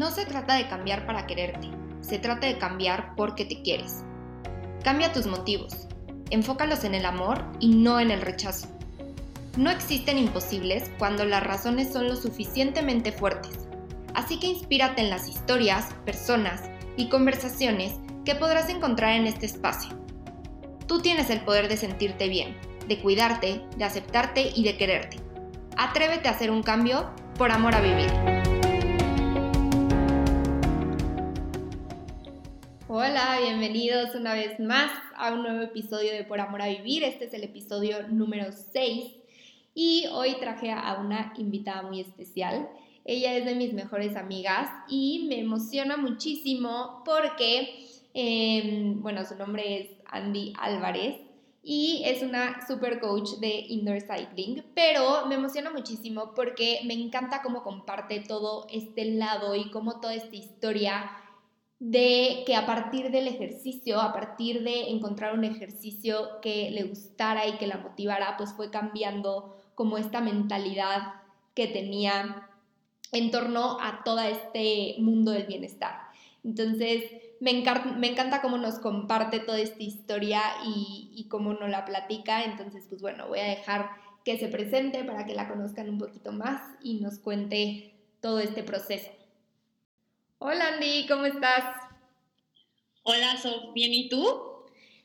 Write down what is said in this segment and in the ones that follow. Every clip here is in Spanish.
No se trata de cambiar para quererte, se trata de cambiar porque te quieres. Cambia tus motivos, enfócalos en el amor y no en el rechazo. No existen imposibles cuando las razones son lo suficientemente fuertes, así que inspírate en las historias, personas y conversaciones que podrás encontrar en este espacio. Tú tienes el poder de sentirte bien, de cuidarte, de aceptarte y de quererte. Atrévete a hacer un cambio por amor a vivir. Hola, bienvenidos una vez más a un nuevo episodio de Por Amor a Vivir. Este es el episodio número 6 y hoy traje a una invitada muy especial. Ella es de mis mejores amigas y me emociona muchísimo porque, em, bueno, su nombre es Andy Álvarez y es una super coach de indoor cycling, pero me emociona muchísimo porque me encanta cómo comparte todo este lado y cómo toda esta historia de que a partir del ejercicio, a partir de encontrar un ejercicio que le gustara y que la motivara, pues fue cambiando como esta mentalidad que tenía en torno a todo este mundo del bienestar. Entonces, me, encanta, cómo nos comparte toda esta historia y, y cómo nos la platica. Entonces, pues bueno, voy a dejar que se presente para que la conozcan un poquito más y nos cuente todo este proceso. Hola Andy, ¿cómo estás? Hola, Sof, ¿bien y tú?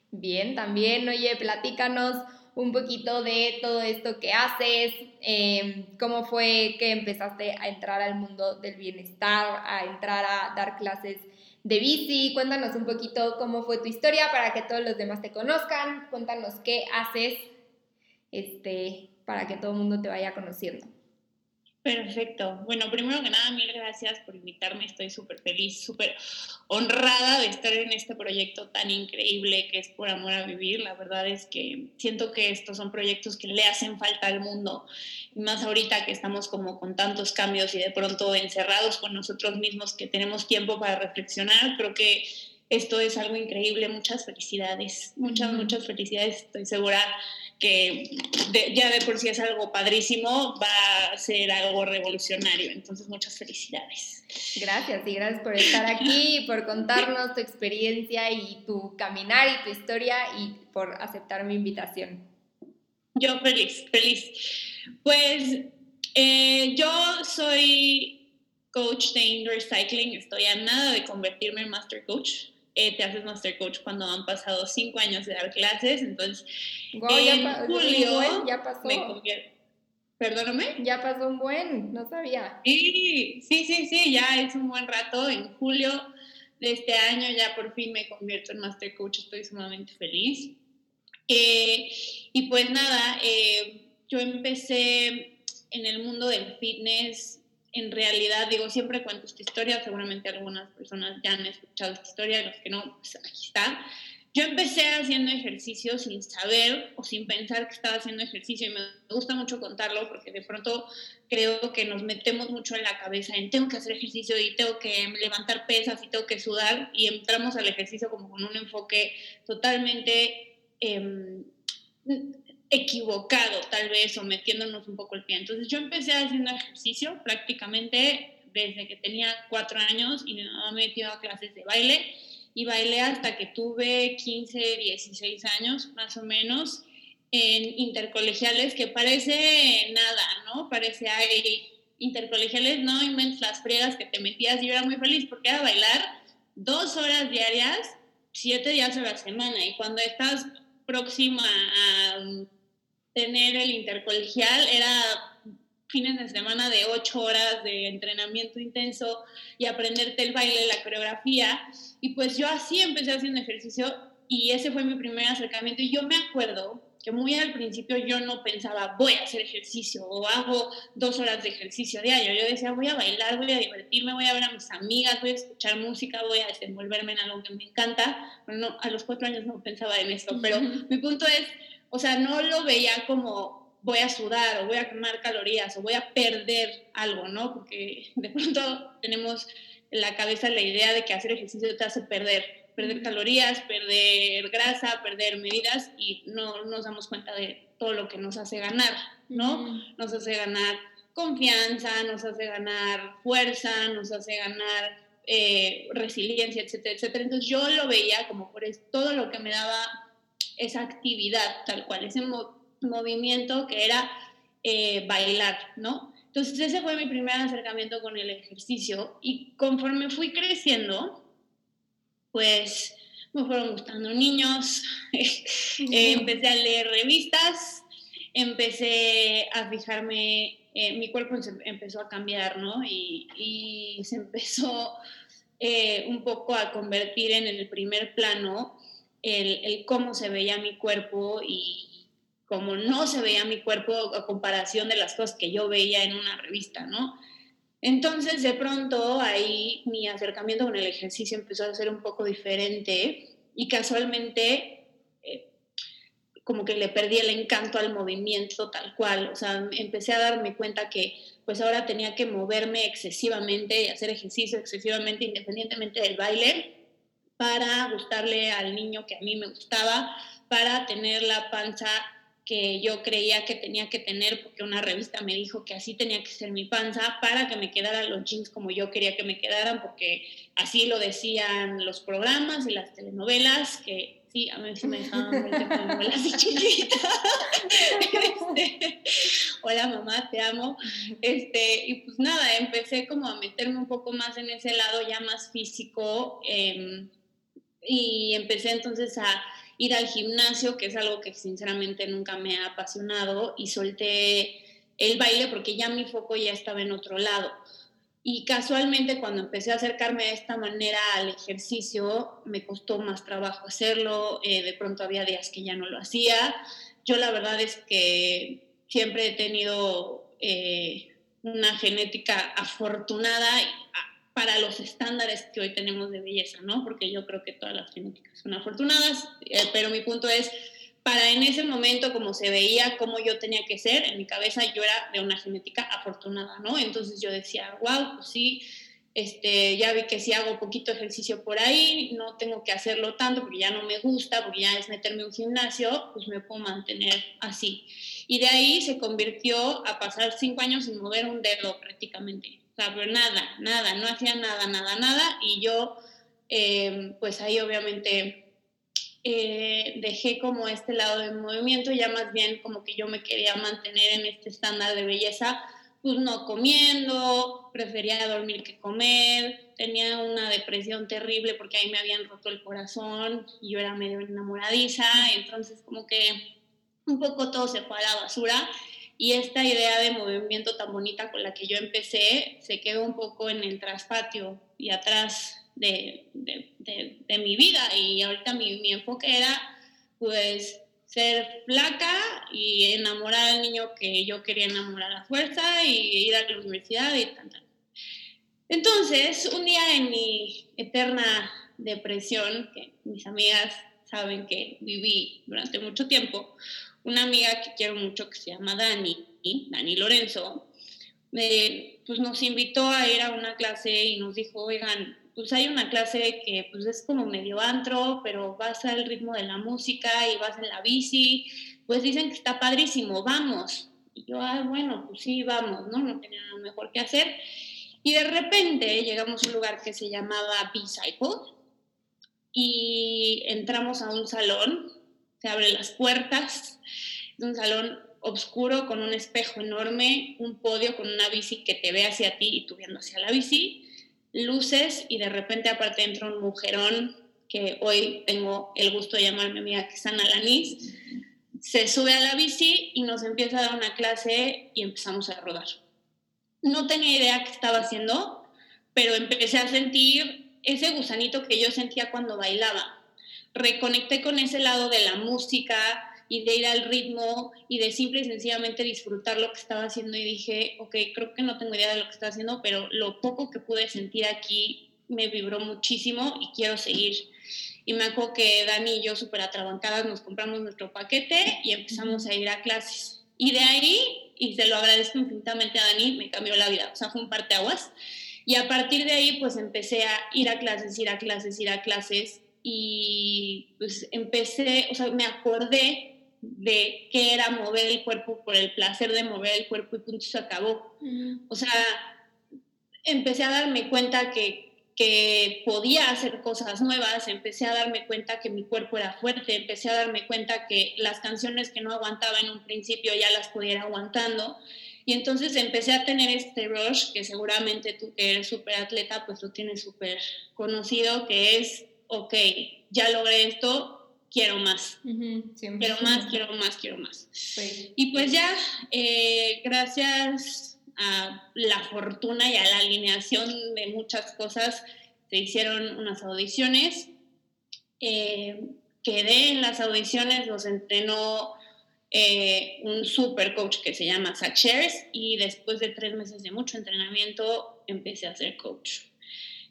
Bien, también. Oye, platícanos un poquito de todo esto que haces, em, cómo fue que empezaste a entrar al mundo del bienestar, a entrar a dar clases de bici. Cuéntanos un poquito cómo fue tu historia para que todos los demás te conozcan. Cuéntanos qué haces este, para que todo el mundo te vaya conociendo. Perfecto. Bueno, primero que nada, mil gracias por invitarme. Estoy súper feliz, súper honrada de estar en este proyecto tan increíble que es Por Amor a Vivir. La verdad es que siento que estos son proyectos que le hacen falta al mundo. Y más ahorita que estamos como con tantos cambios y de pronto encerrados con nosotros mismos que tenemos tiempo para reflexionar, creo que esto es algo increíble. Muchas felicidades, muchas, muchas felicidades. Estoy segura que ya de por sí es algo padrísimo, va a ser algo revolucionario. Entonces, muchas felicidades. Gracias y gracias por estar aquí, por contarnos tu experiencia y tu caminar y tu historia y por aceptar mi invitación. Yo feliz, feliz. Pues eh, yo soy coach de indoor cycling, estoy a nada de convertirme en master coach. Eh, te haces master coach cuando han pasado cinco años de dar clases. Entonces, en julio ya pasó. Perdóname. Ya pasó un buen, no sabía. Sí, sí, sí, sí, ya es un buen rato. En julio de este año ya por fin me convierto en master coach, estoy sumamente feliz. Eh, y pues nada, eh, yo empecé en el mundo del fitness en realidad, digo, siempre cuento esta historia, seguramente algunas personas ya han escuchado esta historia, los que no, pues aquí está. Yo empecé haciendo ejercicio sin saber o sin pensar que estaba haciendo ejercicio y me gusta mucho contarlo porque de pronto creo que nos metemos mucho en la cabeza en tengo que hacer ejercicio y tengo que levantar pesas y tengo que sudar y entramos al ejercicio como con un enfoque totalmente eh, equivocado tal vez o metiéndonos un poco el pie. Entonces yo empecé haciendo ejercicio prácticamente desde que tenía cuatro años y me había metido a clases de baile y bailé hasta que tuve 15, 16 años más o menos en intercolegiales que parece nada, ¿no? Parece hay intercolegiales, no inventes las friegas que te metías yo era muy feliz porque era bailar dos horas diarias, siete días a la semana y cuando estás próxima a tener el intercolegial era fines de semana de ocho horas de entrenamiento intenso y aprenderte el baile, la coreografía. Y pues yo así empecé haciendo ejercicio y ese fue mi primer acercamiento. Y yo me acuerdo que muy al principio yo no pensaba, voy a hacer ejercicio o hago dos horas de ejercicio diario. Yo decía, voy a bailar, voy a divertirme, voy a ver a mis amigas, voy a escuchar música, voy a desenvolverme en algo que me encanta. Bueno, no, a los cuatro años no pensaba en esto, pero mi punto es, o sea, no lo veía como voy a sudar o voy a quemar calorías o voy a perder algo, ¿no? Porque de pronto tenemos en la cabeza la idea de que hacer ejercicio te hace perder, perder calorías, perder grasa, perder medidas y no nos damos cuenta de todo lo que nos hace ganar, ¿no? Nos hace ganar confianza, nos hace ganar fuerza, nos hace ganar eh, resiliencia, etcétera, etcétera. Entonces yo lo veía como por todo lo que me daba esa actividad tal cual, ese movimiento que era eh, bailar, ¿no? Entonces ese fue mi primer acercamiento con el ejercicio y conforme fui creciendo, pues me fueron gustando niños, empecé a leer revistas, empecé a fijarme, eh, mi cuerpo empezó a cambiar, ¿no? Y, se empezó eh, un poco a convertir en el primer plano el, el, cómo se veía mi cuerpo y cómo no se veía mi cuerpo a comparación de las cosas que yo veía en una revista, ¿no? Entonces, de pronto, ahí mi acercamiento con el ejercicio empezó a ser un poco diferente y casualmente como que le perdí el encanto al movimiento tal cual. O sea, empecé a darme cuenta que pues ahora tenía que moverme excesivamente hacer ejercicio excesivamente independientemente del baile para gustarle al niño que a mí me gustaba, para tener la panza que yo creía que tenía que tener porque una revista me dijo que así tenía que ser mi panza para que me quedaran los jeans como yo quería que me quedaran porque así lo decían los programas y las telenovelas que sí, a mí sí me dejaban telenovelas de chiquita. Este, hola mamá, te amo. Este, y pues nada, empecé como a meterme un poco más en ese lado ya más físico em, y empecé entonces a ir al gimnasio, que es algo que sinceramente nunca me ha apasionado, y solté el baile porque ya mi foco ya estaba en otro lado. Y casualmente cuando empecé a acercarme de esta manera al ejercicio, me costó más trabajo hacerlo, eh, de pronto había días que ya no lo hacía. Yo la verdad es que siempre he tenido eh, una genética afortunada para los estándares que hoy tenemos de belleza, ¿no? Porque yo creo que todas las genéticas son afortunadas, eh, pero mi punto es, para en ese momento como se veía cómo yo tenía que ser, en mi cabeza yo era de una genética afortunada, ¿no? Entonces yo decía, wow, pues sí, este, ya vi que si hago poquito ejercicio por ahí, no tengo que hacerlo tanto porque ya no me gusta, porque ya es meterme en un gimnasio, pues me puedo mantener así. Y de ahí se convirtió a pasar cinco años sin mover un dedo prácticamente. Pero nada, nada, no hacía nada, nada, nada. Y yo, eh, pues ahí obviamente eh, dejé como este lado del movimiento, ya más bien como que yo me quería mantener en este estándar de belleza, pues no comiendo, prefería dormir que comer, tenía una depresión terrible porque ahí me habían roto el corazón y yo era medio enamoradiza, entonces como que un poco todo se fue a la basura y esta idea de movimiento tan bonita con la que yo empecé se quedó un poco en el traspatio y atrás de, de, mi vida. Y ahorita mi, mi, enfoque era, pues, ser flaca y enamorar al niño que yo quería enamorar a fuerza y ir a la universidad y tal, Entonces, un día en mi eterna depresión, que mis amigas saben que viví durante mucho tiempo, una amiga que quiero mucho que se llama Dani, Dani Lorenzo, pues nos invitó a ir a una clase y nos dijo, oigan, pues hay una clase que pues es como medio antro, pero vas al ritmo de la música y vas en la bici, pues dicen que está padrísimo, vamos. Y yo, ah, bueno, pues sí, vamos, ¿no? No tenía nada mejor que hacer. Y de repente llegamos a un lugar que se llamaba B-Cycle y entramos a un salón se abren las puertas, es un salón oscuro con un espejo enorme, un podio con una bici que te ve hacia ti y tú viendo hacia la bici, luces y de repente aparte entra un mujerón que hoy tengo el gusto de llamarme amiga que es Ana Lanís, se sube a la bici y nos empieza a dar una clase y empezamos a rodar. No tenía idea qué estaba haciendo, pero empecé a sentir ese gusanito que yo sentía cuando bailaba reconecté con ese lado de la música y de ir al ritmo y de simple y sencillamente disfrutar lo que estaba haciendo y dije, ok, creo que no tengo idea de lo que está haciendo, pero lo poco que pude sentir aquí me vibró muchísimo y quiero seguir. Y me acuerdo que Dani y yo, súper atrabancadas, nos compramos nuestro paquete y empezamos a ir a clases. Y de ahí, y se lo agradezco infinitamente a Dani, me cambió la vida. O sea, fue un parteaguas. Y a partir de ahí, pues empecé a ir a clases, ir a clases, ir a clases y pues empecé, o sea, me acordé de qué era mover el cuerpo por el placer de mover el cuerpo y punto se acabó. O sea, empecé a darme cuenta que, que podía hacer cosas nuevas, empecé a darme cuenta que mi cuerpo era fuerte, empecé a darme cuenta que las canciones que no aguantaba en un principio ya las ir aguantando. Y entonces empecé a tener este rush que seguramente tú que eres súper atleta, pues lo tienes súper conocido, que es, ok, ya logré esto, quiero más. quiero más, quiero más, quiero más. Y pues ya, eh, gracias a la fortuna y a la alineación de muchas cosas, se hicieron unas audiciones. Eh, quedé en las audiciones, los entrenó eh, un super coach que se llama Zach Shares y después de tres meses de mucho entrenamiento empecé a ser coach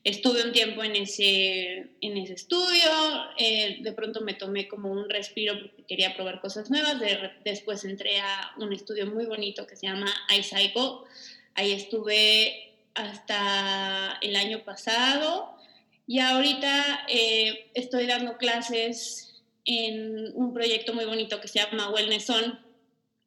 estuve un tiempo en ese, en ese estudio, eh, de pronto me tomé como un respiro porque quería probar cosas nuevas, después entré a un estudio muy bonito que se llama iCycle, ahí estuve hasta el año pasado y ahorita eh, estoy dando clases en un proyecto muy bonito que se llama Wellness On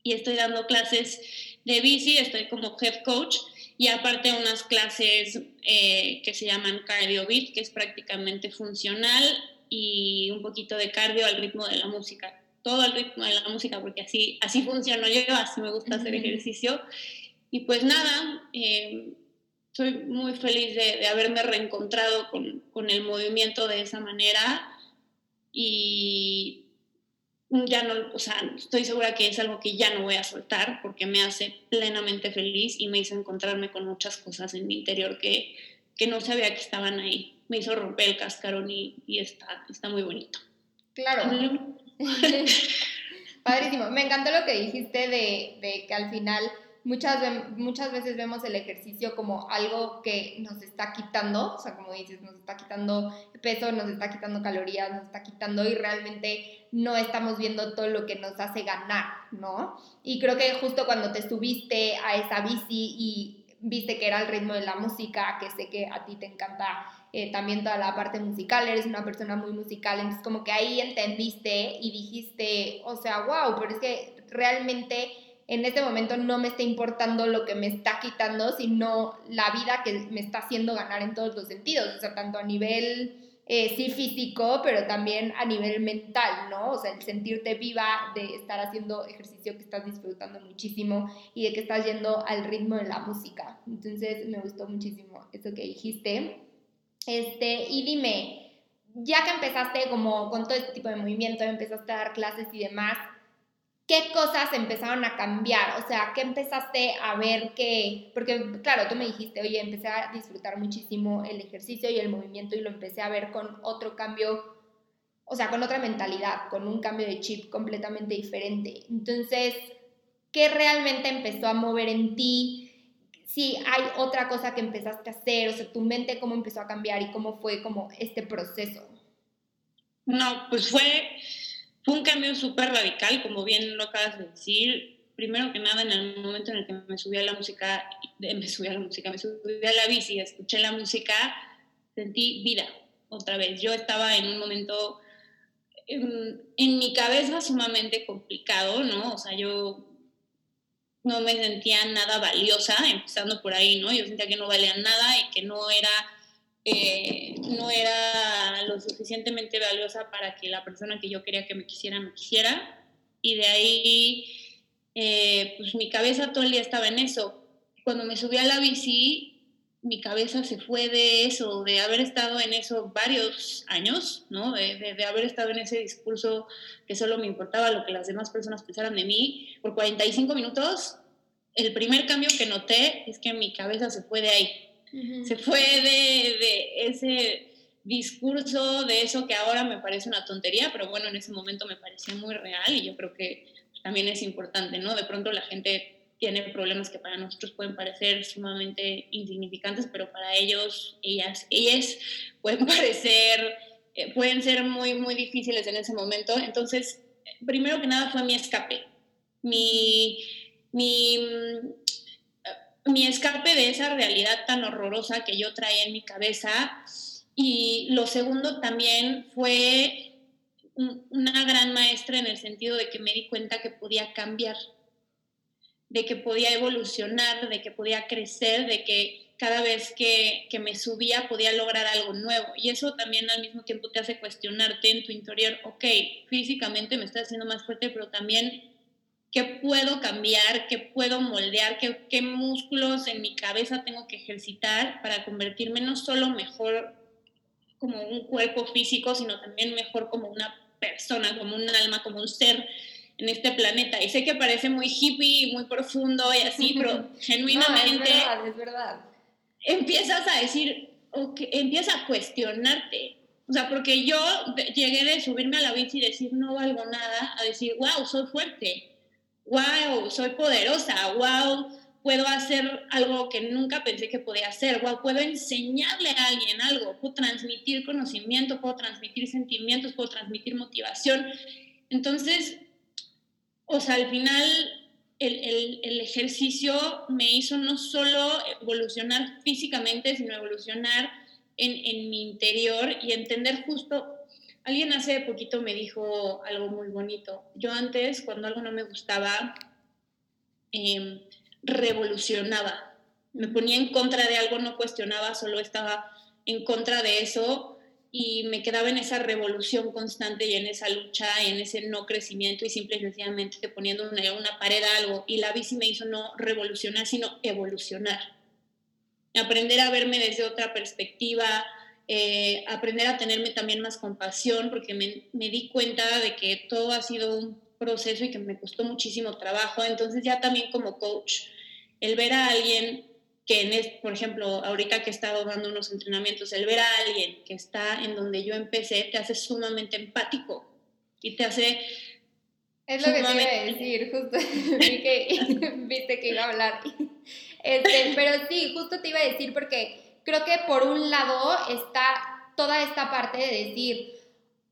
y estoy dando clases de bici, estoy como head coach y aparte unas clases eh, que se llaman Cardio Beat, que es prácticamente funcional y un poquito de cardio al ritmo de la música. Todo al ritmo de la música, porque así, así funciono yo, así me gusta hacer ejercicio. Y pues nada, eh, soy muy feliz de, de haberme reencontrado con, con el movimiento de esa manera y ya no, o sea, estoy segura que es algo que ya no voy a soltar porque me hace plenamente feliz y me hizo encontrarme con muchas cosas en mi interior que, que no sabía que estaban ahí. Me hizo romper el cascarón y, y está, está muy bonito. Claro. Padrísimo. Me encantó lo que dijiste de, de que al final muchas, muchas veces vemos el ejercicio como algo que nos está quitando, o sea, como dices, nos está quitando peso, nos está quitando calorías, nos está quitando y realmente no estamos viendo todo lo que nos hace ganar, ¿no? Y creo que justo cuando te subiste a esa bici y viste que era el ritmo de la música, que sé que a ti te encanta eh, también toda la parte musical, eres una persona muy musical, entonces como que ahí entendiste y dijiste, o sea, wow, pero es que realmente en este momento no me está importando lo que me está quitando, sino la vida que me está haciendo ganar en todos los sentidos, o sea, tanto a nivel eh, sí físico, pero también a nivel mental, ¿no? O sea, el sentirte viva de estar haciendo ejercicio que estás disfrutando muchísimo y de que estás yendo al ritmo de la música. Entonces, me gustó muchísimo eso que dijiste. Este, y dime, ya que empezaste como con todo este tipo de movimiento, empezaste a dar clases y demás, ¿qué cosas empezaron a cambiar? O sea, ¿qué empezaste a ver que, porque claro, tú me dijiste, oye, empecé a disfrutar muchísimo el ejercicio y el movimiento y lo empecé a ver con otro cambio, o sea, con otra mentalidad, con un cambio de chip completamente diferente. Entonces, ¿qué realmente empezó a mover en ti? Si hay otra cosa que empezaste a hacer, o sea, tu mente cómo empezó a cambiar y cómo fue como este proceso. No, pues fue fue un cambio súper radical, como bien lo acabas de decir. Primero que nada, en el momento en el que me subí a la música, me subí a la música, me subí a la bici, escuché la música, sentí vida otra vez. Yo estaba en un momento en, en mi cabeza sumamente complicado, ¿no? O sea, yo no me sentía nada valiosa, empezando por ahí, ¿no? Yo sentía que no valía nada y que no era eh, no era lo suficientemente valiosa para que la persona que yo quería que me quisiera me quisiera. Y de ahí, eh, pues mi cabeza todo el día estaba en eso. Cuando me subí a la bici, mi cabeza se fue de eso, de haber estado en eso varios años, ¿no? De, de, haber estado en ese discurso que solo me importaba lo que las demás personas pensaran de mí. Por 45 minutos, el primer cambio que noté es que mi cabeza se fue de ahí se fue de, ese discurso, de eso que ahora me parece una tontería, pero bueno, en ese momento me parecía muy real y yo creo que también es importante, ¿no? De pronto la gente tiene problemas que para nosotros pueden parecer sumamente insignificantes, pero para ellos, ellas, ellas pueden parecer, eh, pueden ser muy, muy difíciles en ese momento. Entonces, primero que nada fue mi escape, mi, mi mi escape de esa realidad tan horrorosa que yo traía en mi cabeza. Y lo segundo también fue una gran maestra en el sentido de que me di cuenta que podía cambiar, de que podía evolucionar, de que podía crecer, de que cada vez que, que, me subía podía lograr algo nuevo. Y eso también al mismo tiempo te hace cuestionarte en tu interior, ok, físicamente me estoy haciendo más fuerte, pero también qué puedo cambiar, qué puedo moldear, qué, qué músculos en mi cabeza tengo que ejercitar para convertirme no solo mejor como un cuerpo físico, sino también mejor como una persona, como un alma, como un ser en este planeta. Y sé que parece muy hippie, muy profundo y así, pero genuinamente... es verdad, es verdad. Empiezas a decir, okay, empiezas a cuestionarte. O sea, porque yo llegué de subirme a la bici y decir no valgo nada, a decir, wow, soy fuerte, wow, soy poderosa, wow, puedo hacer algo que nunca pensé que podía hacer, wow, puedo enseñarle a alguien algo, puedo transmitir conocimiento, puedo transmitir sentimientos, puedo transmitir motivación. Entonces, o sea, al final el, el, ejercicio me hizo no solo evolucionar físicamente, sino evolucionar en, en mi interior y entender justo Alguien hace poquito me dijo algo muy bonito. Yo antes, cuando algo no me gustaba, eh, revolucionaba. Me ponía en contra de algo, no cuestionaba, solo estaba en contra de eso y me quedaba en esa revolución constante y en esa lucha y en ese no crecimiento y simple y sencillamente poniendo una, una pared a algo. Y la bici me hizo no revolucionar, sino evolucionar. Aprender a verme desde otra perspectiva, eh, aprender a tenerme también más compasión, porque me, me di cuenta de que todo ha sido un proceso y que me costó muchísimo trabajo. Entonces ya también como coach el ver a alguien que, en por ejemplo, ahorita que he estado dando unos entrenamientos, el ver a alguien que está en donde yo empecé te hace sumamente empático y te hace... Es lo que te iba a decir, justo vi que viste que iba a hablar. Este, pero sí, justo te iba a decir porque creo que por un lado está toda esta parte de decir,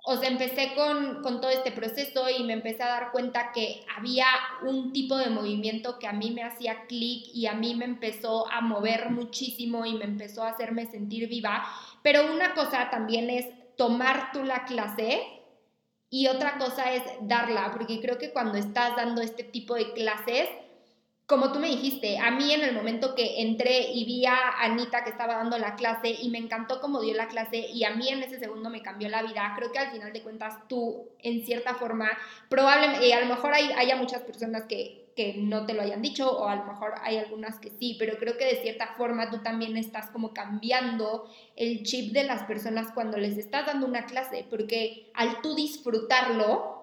o sea, empecé con, todo este proceso y me empecé a dar cuenta que había un tipo de movimiento que a mí me hacía clic y a mí me empezó a mover muchísimo y me empezó a hacerme sentir viva. Pero una cosa también es tomar tú la clase y otra cosa es darla, porque creo que cuando estás dando este tipo de clases, como tú me dijiste, a mí en el momento que entré y vi a Anita que estaba dando la clase y me encantó cómo dio la clase y a mí en ese segundo me cambió la vida, creo que al final de cuentas tú, en cierta forma, probablemente, a lo mejor hay, haya muchas personas que, que no te lo hayan dicho o a lo mejor hay algunas que sí, pero creo que de cierta forma tú también estás como cambiando el chip de las personas cuando les estás dando una clase, porque al tú disfrutarlo,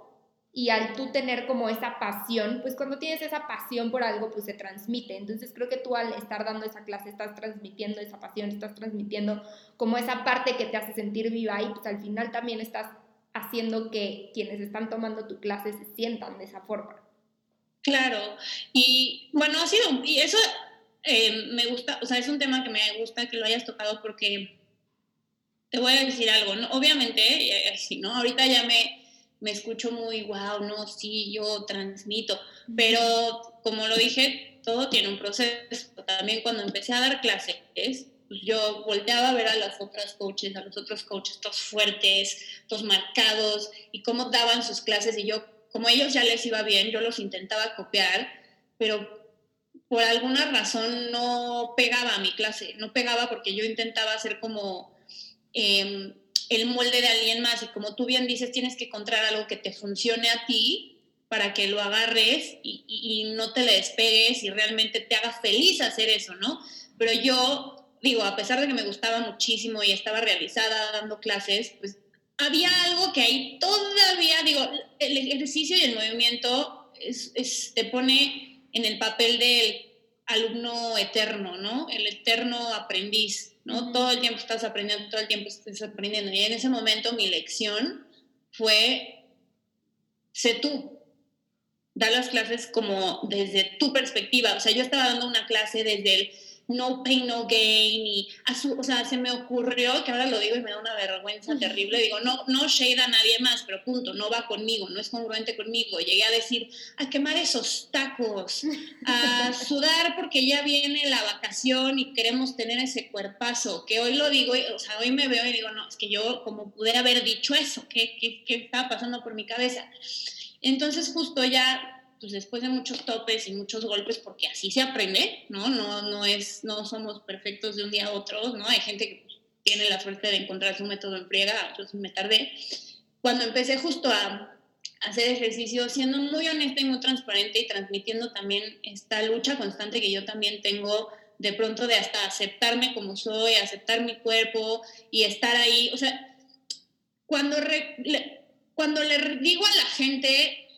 y al tú tener como esa pasión, pues cuando tienes esa pasión por algo, pues se transmite. Entonces creo que tú al estar dando esa clase estás transmitiendo esa pasión, estás transmitiendo como esa parte que te hace sentir viva y pues al final también estás haciendo que quienes están tomando tu clase se sientan de esa forma. Claro, y bueno, ha sido, y eso eh, me gusta, o sea, es un tema que me gusta que lo hayas tocado porque te voy a decir algo, ¿no? Obviamente, sí, ¿no? Ahorita ya me me escucho muy, wow, no, sí, yo transmito, pero como lo dije, todo tiene un proceso. También cuando empecé a dar clases, pues yo volteaba a ver a las otras coaches, a los otros coaches, todos fuertes, todos marcados, y cómo daban sus clases, y yo, como ellos ya les iba bien, yo los intentaba copiar, pero por alguna razón no pegaba a mi clase, no pegaba porque yo intentaba hacer como... Eh, el molde de alguien más y como tú bien dices, tienes que encontrar algo que te funcione a ti para que lo agarres y, no te le despegues y realmente te haga feliz hacer eso, ¿no? Pero yo, digo, a pesar de que me gustaba muchísimo y estaba realizada dando clases, pues había algo que ahí todavía, digo, el ejercicio y el movimiento es, te pone en el papel del alumno eterno, ¿no? El eterno aprendiz ¿no? Todo el tiempo estás aprendiendo, todo el tiempo estás aprendiendo. Y en ese momento mi lección fue, sé tú, da las clases como desde tu perspectiva. O sea, yo estaba dando una clase desde el no pain, no gain, y, o sea, se me ocurrió, que ahora lo digo y me da una vergüenza terrible, digo, no, no shade a nadie más, pero punto, no va conmigo, no es congruente conmigo. Llegué a decir, a quemar esos tacos, a sudar porque ya viene la vacación y queremos tener ese cuerpazo, que hoy lo digo, o sea, hoy me veo y digo, no, es que yo como pude haber dicho eso, ¿qué, qué, qué estaba pasando por mi cabeza? Entonces justo ya pues después de muchos topes y muchos golpes, porque así se aprende, ¿no? No, no, es, no somos perfectos de un día a otro, ¿no? Hay gente que pues, tiene la suerte de encontrar su método en friega, entonces me tardé. Cuando empecé justo a hacer ejercicio, siendo muy honesta y muy transparente y transmitiendo también esta lucha constante que yo también tengo de pronto de hasta aceptarme como soy, aceptar mi cuerpo y estar ahí, o sea, cuando, cuando le digo a la gente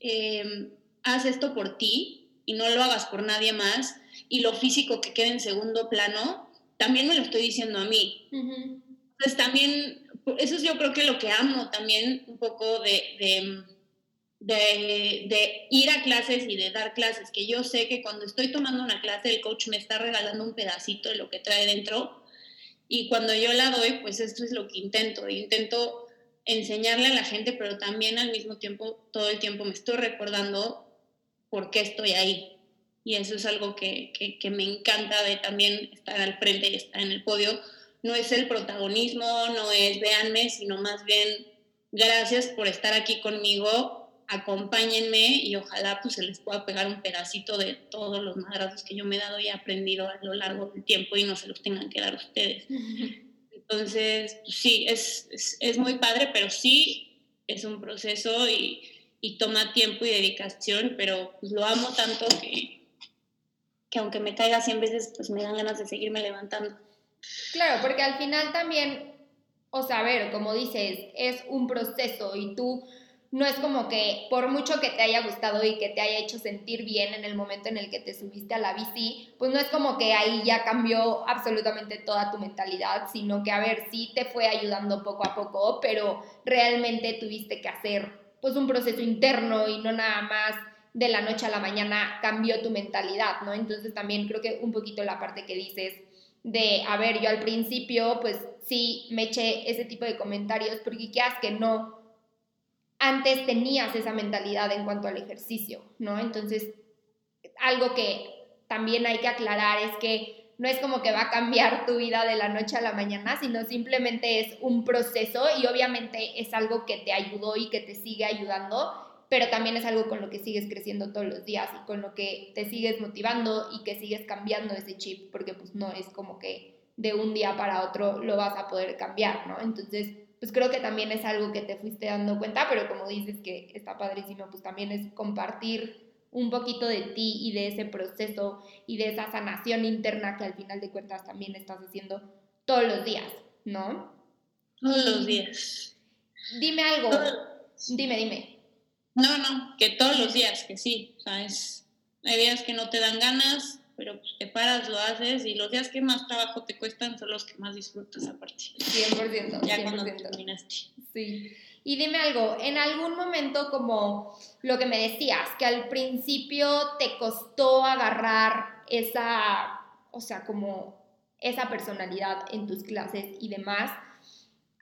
eh, haz esto por ti y no lo hagas por nadie más, y lo físico que quede en segundo plano, también me lo estoy diciendo a mí. Entonces también, eso es yo creo que lo que amo también un poco de, de, de, ir a clases y de dar clases, que yo sé que cuando estoy tomando una clase el coach me está regalando un pedacito de lo que trae dentro y cuando yo la doy, pues esto es lo que intento, intento enseñarle a la gente, pero también al mismo tiempo, todo el tiempo me estoy recordando por qué estoy ahí. Y eso es algo que, que, me encanta de también estar al frente y estar en el podio. No es el protagonismo, no es véanme, sino más bien gracias por estar aquí conmigo, acompáñenme y ojalá pues se les pueda pegar un pedacito de todos los madrazos que yo me he dado y he aprendido a lo largo del tiempo y no se los tengan que dar ustedes. Entonces, sí, es, es, muy padre, pero sí es un proceso y, y toma tiempo y dedicación, pero pues lo amo tanto que, que aunque me caiga 100 veces, pues me dan ganas de seguirme levantando. Claro, porque al final también, o sea, a ver, como dices, es un proceso y tú no es como que por mucho que te haya gustado y que te haya hecho sentir bien en el momento en el que te subiste a la bici, pues no es como que ahí ya cambió absolutamente toda tu mentalidad, sino que a ver, sí te fue ayudando poco a poco, pero realmente tuviste que hacer pues un proceso interno y no nada más de la noche a la mañana cambió tu mentalidad, ¿no? Entonces también creo que un poquito la parte que dices de, a ver, yo al principio pues sí me eché ese tipo de comentarios porque qué que no antes tenías esa mentalidad en cuanto al ejercicio, ¿no? Entonces, algo que también hay que aclarar es que no es como que va a cambiar tu vida de la noche a la mañana, sino simplemente es un proceso y obviamente es algo que te ayudó y que te sigue ayudando, pero también es algo con lo que sigues creciendo todos los días y con lo que te sigues motivando y que sigues cambiando ese chip, porque pues no es como que de un día para otro lo vas a poder cambiar, ¿no? Entonces, pues creo que también es algo que te fuiste dando cuenta, pero como dices que está padrísimo, pues también es compartir un poquito de ti y de ese proceso y de esa sanación interna que al final de cuentas también estás haciendo todos los días, ¿no? Todos los días. Dime algo. Dime, dime. No, no, que todos los días, que sí. O sea, hay días que no te dan ganas, pero pues te paras, lo haces y los días que más trabajo te cuestan son los que más disfrutas aparte. 100%. Ya cuando terminaste. Sí. Y dime algo, en algún momento como lo que me decías, que al principio te costó agarrar esa, o sea, como esa personalidad en tus clases y demás,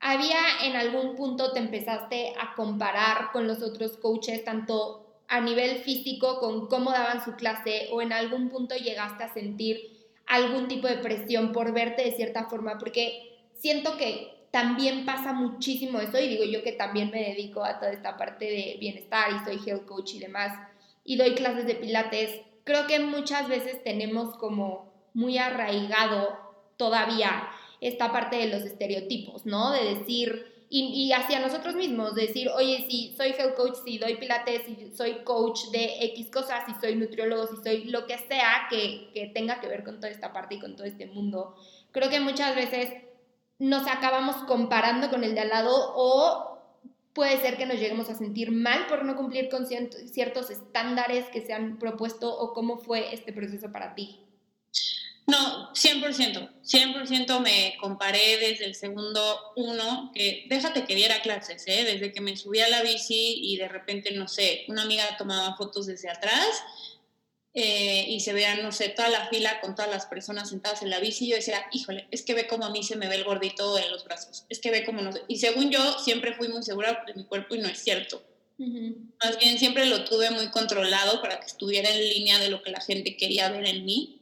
¿había en algún punto te empezaste a comparar con los otros coaches, tanto a nivel físico con cómo daban su clase o en algún punto llegaste a sentir algún tipo de presión por verte de cierta forma, porque siento que también pasa muchísimo eso y digo yo que también me dedico a toda esta parte de bienestar y soy health coach y demás y doy clases de pilates, creo que muchas veces tenemos como muy arraigado todavía esta parte de los estereotipos, ¿no? De decir, y, hacia nosotros mismos, decir, oye, si soy health coach, si doy pilates, si soy coach de X cosas, si soy nutriólogo, si soy lo que sea que, que tenga que ver con toda esta parte y con todo este mundo. Creo que muchas veces nos acabamos comparando con el de al lado o puede ser que nos lleguemos a sentir mal por no cumplir con ciertos estándares que se han propuesto o cómo fue este proceso para ti. No, 100%. 100% me comparé desde el segundo uno, que déjate que diera clases, ¿eh? desde que me subí a la bici y de repente, no sé, una amiga tomaba fotos desde atrás, eh, y se veía, no sé, toda la fila con todas las personas sentadas en la bici, y yo decía, híjole, es que ve como a mí se me ve el gordito en los brazos, es que ve como no sé. Y según yo, siempre fui muy segura de mi cuerpo y no es cierto. Más bien siempre lo tuve muy controlado para que estuviera en línea de lo que la gente quería ver en mí,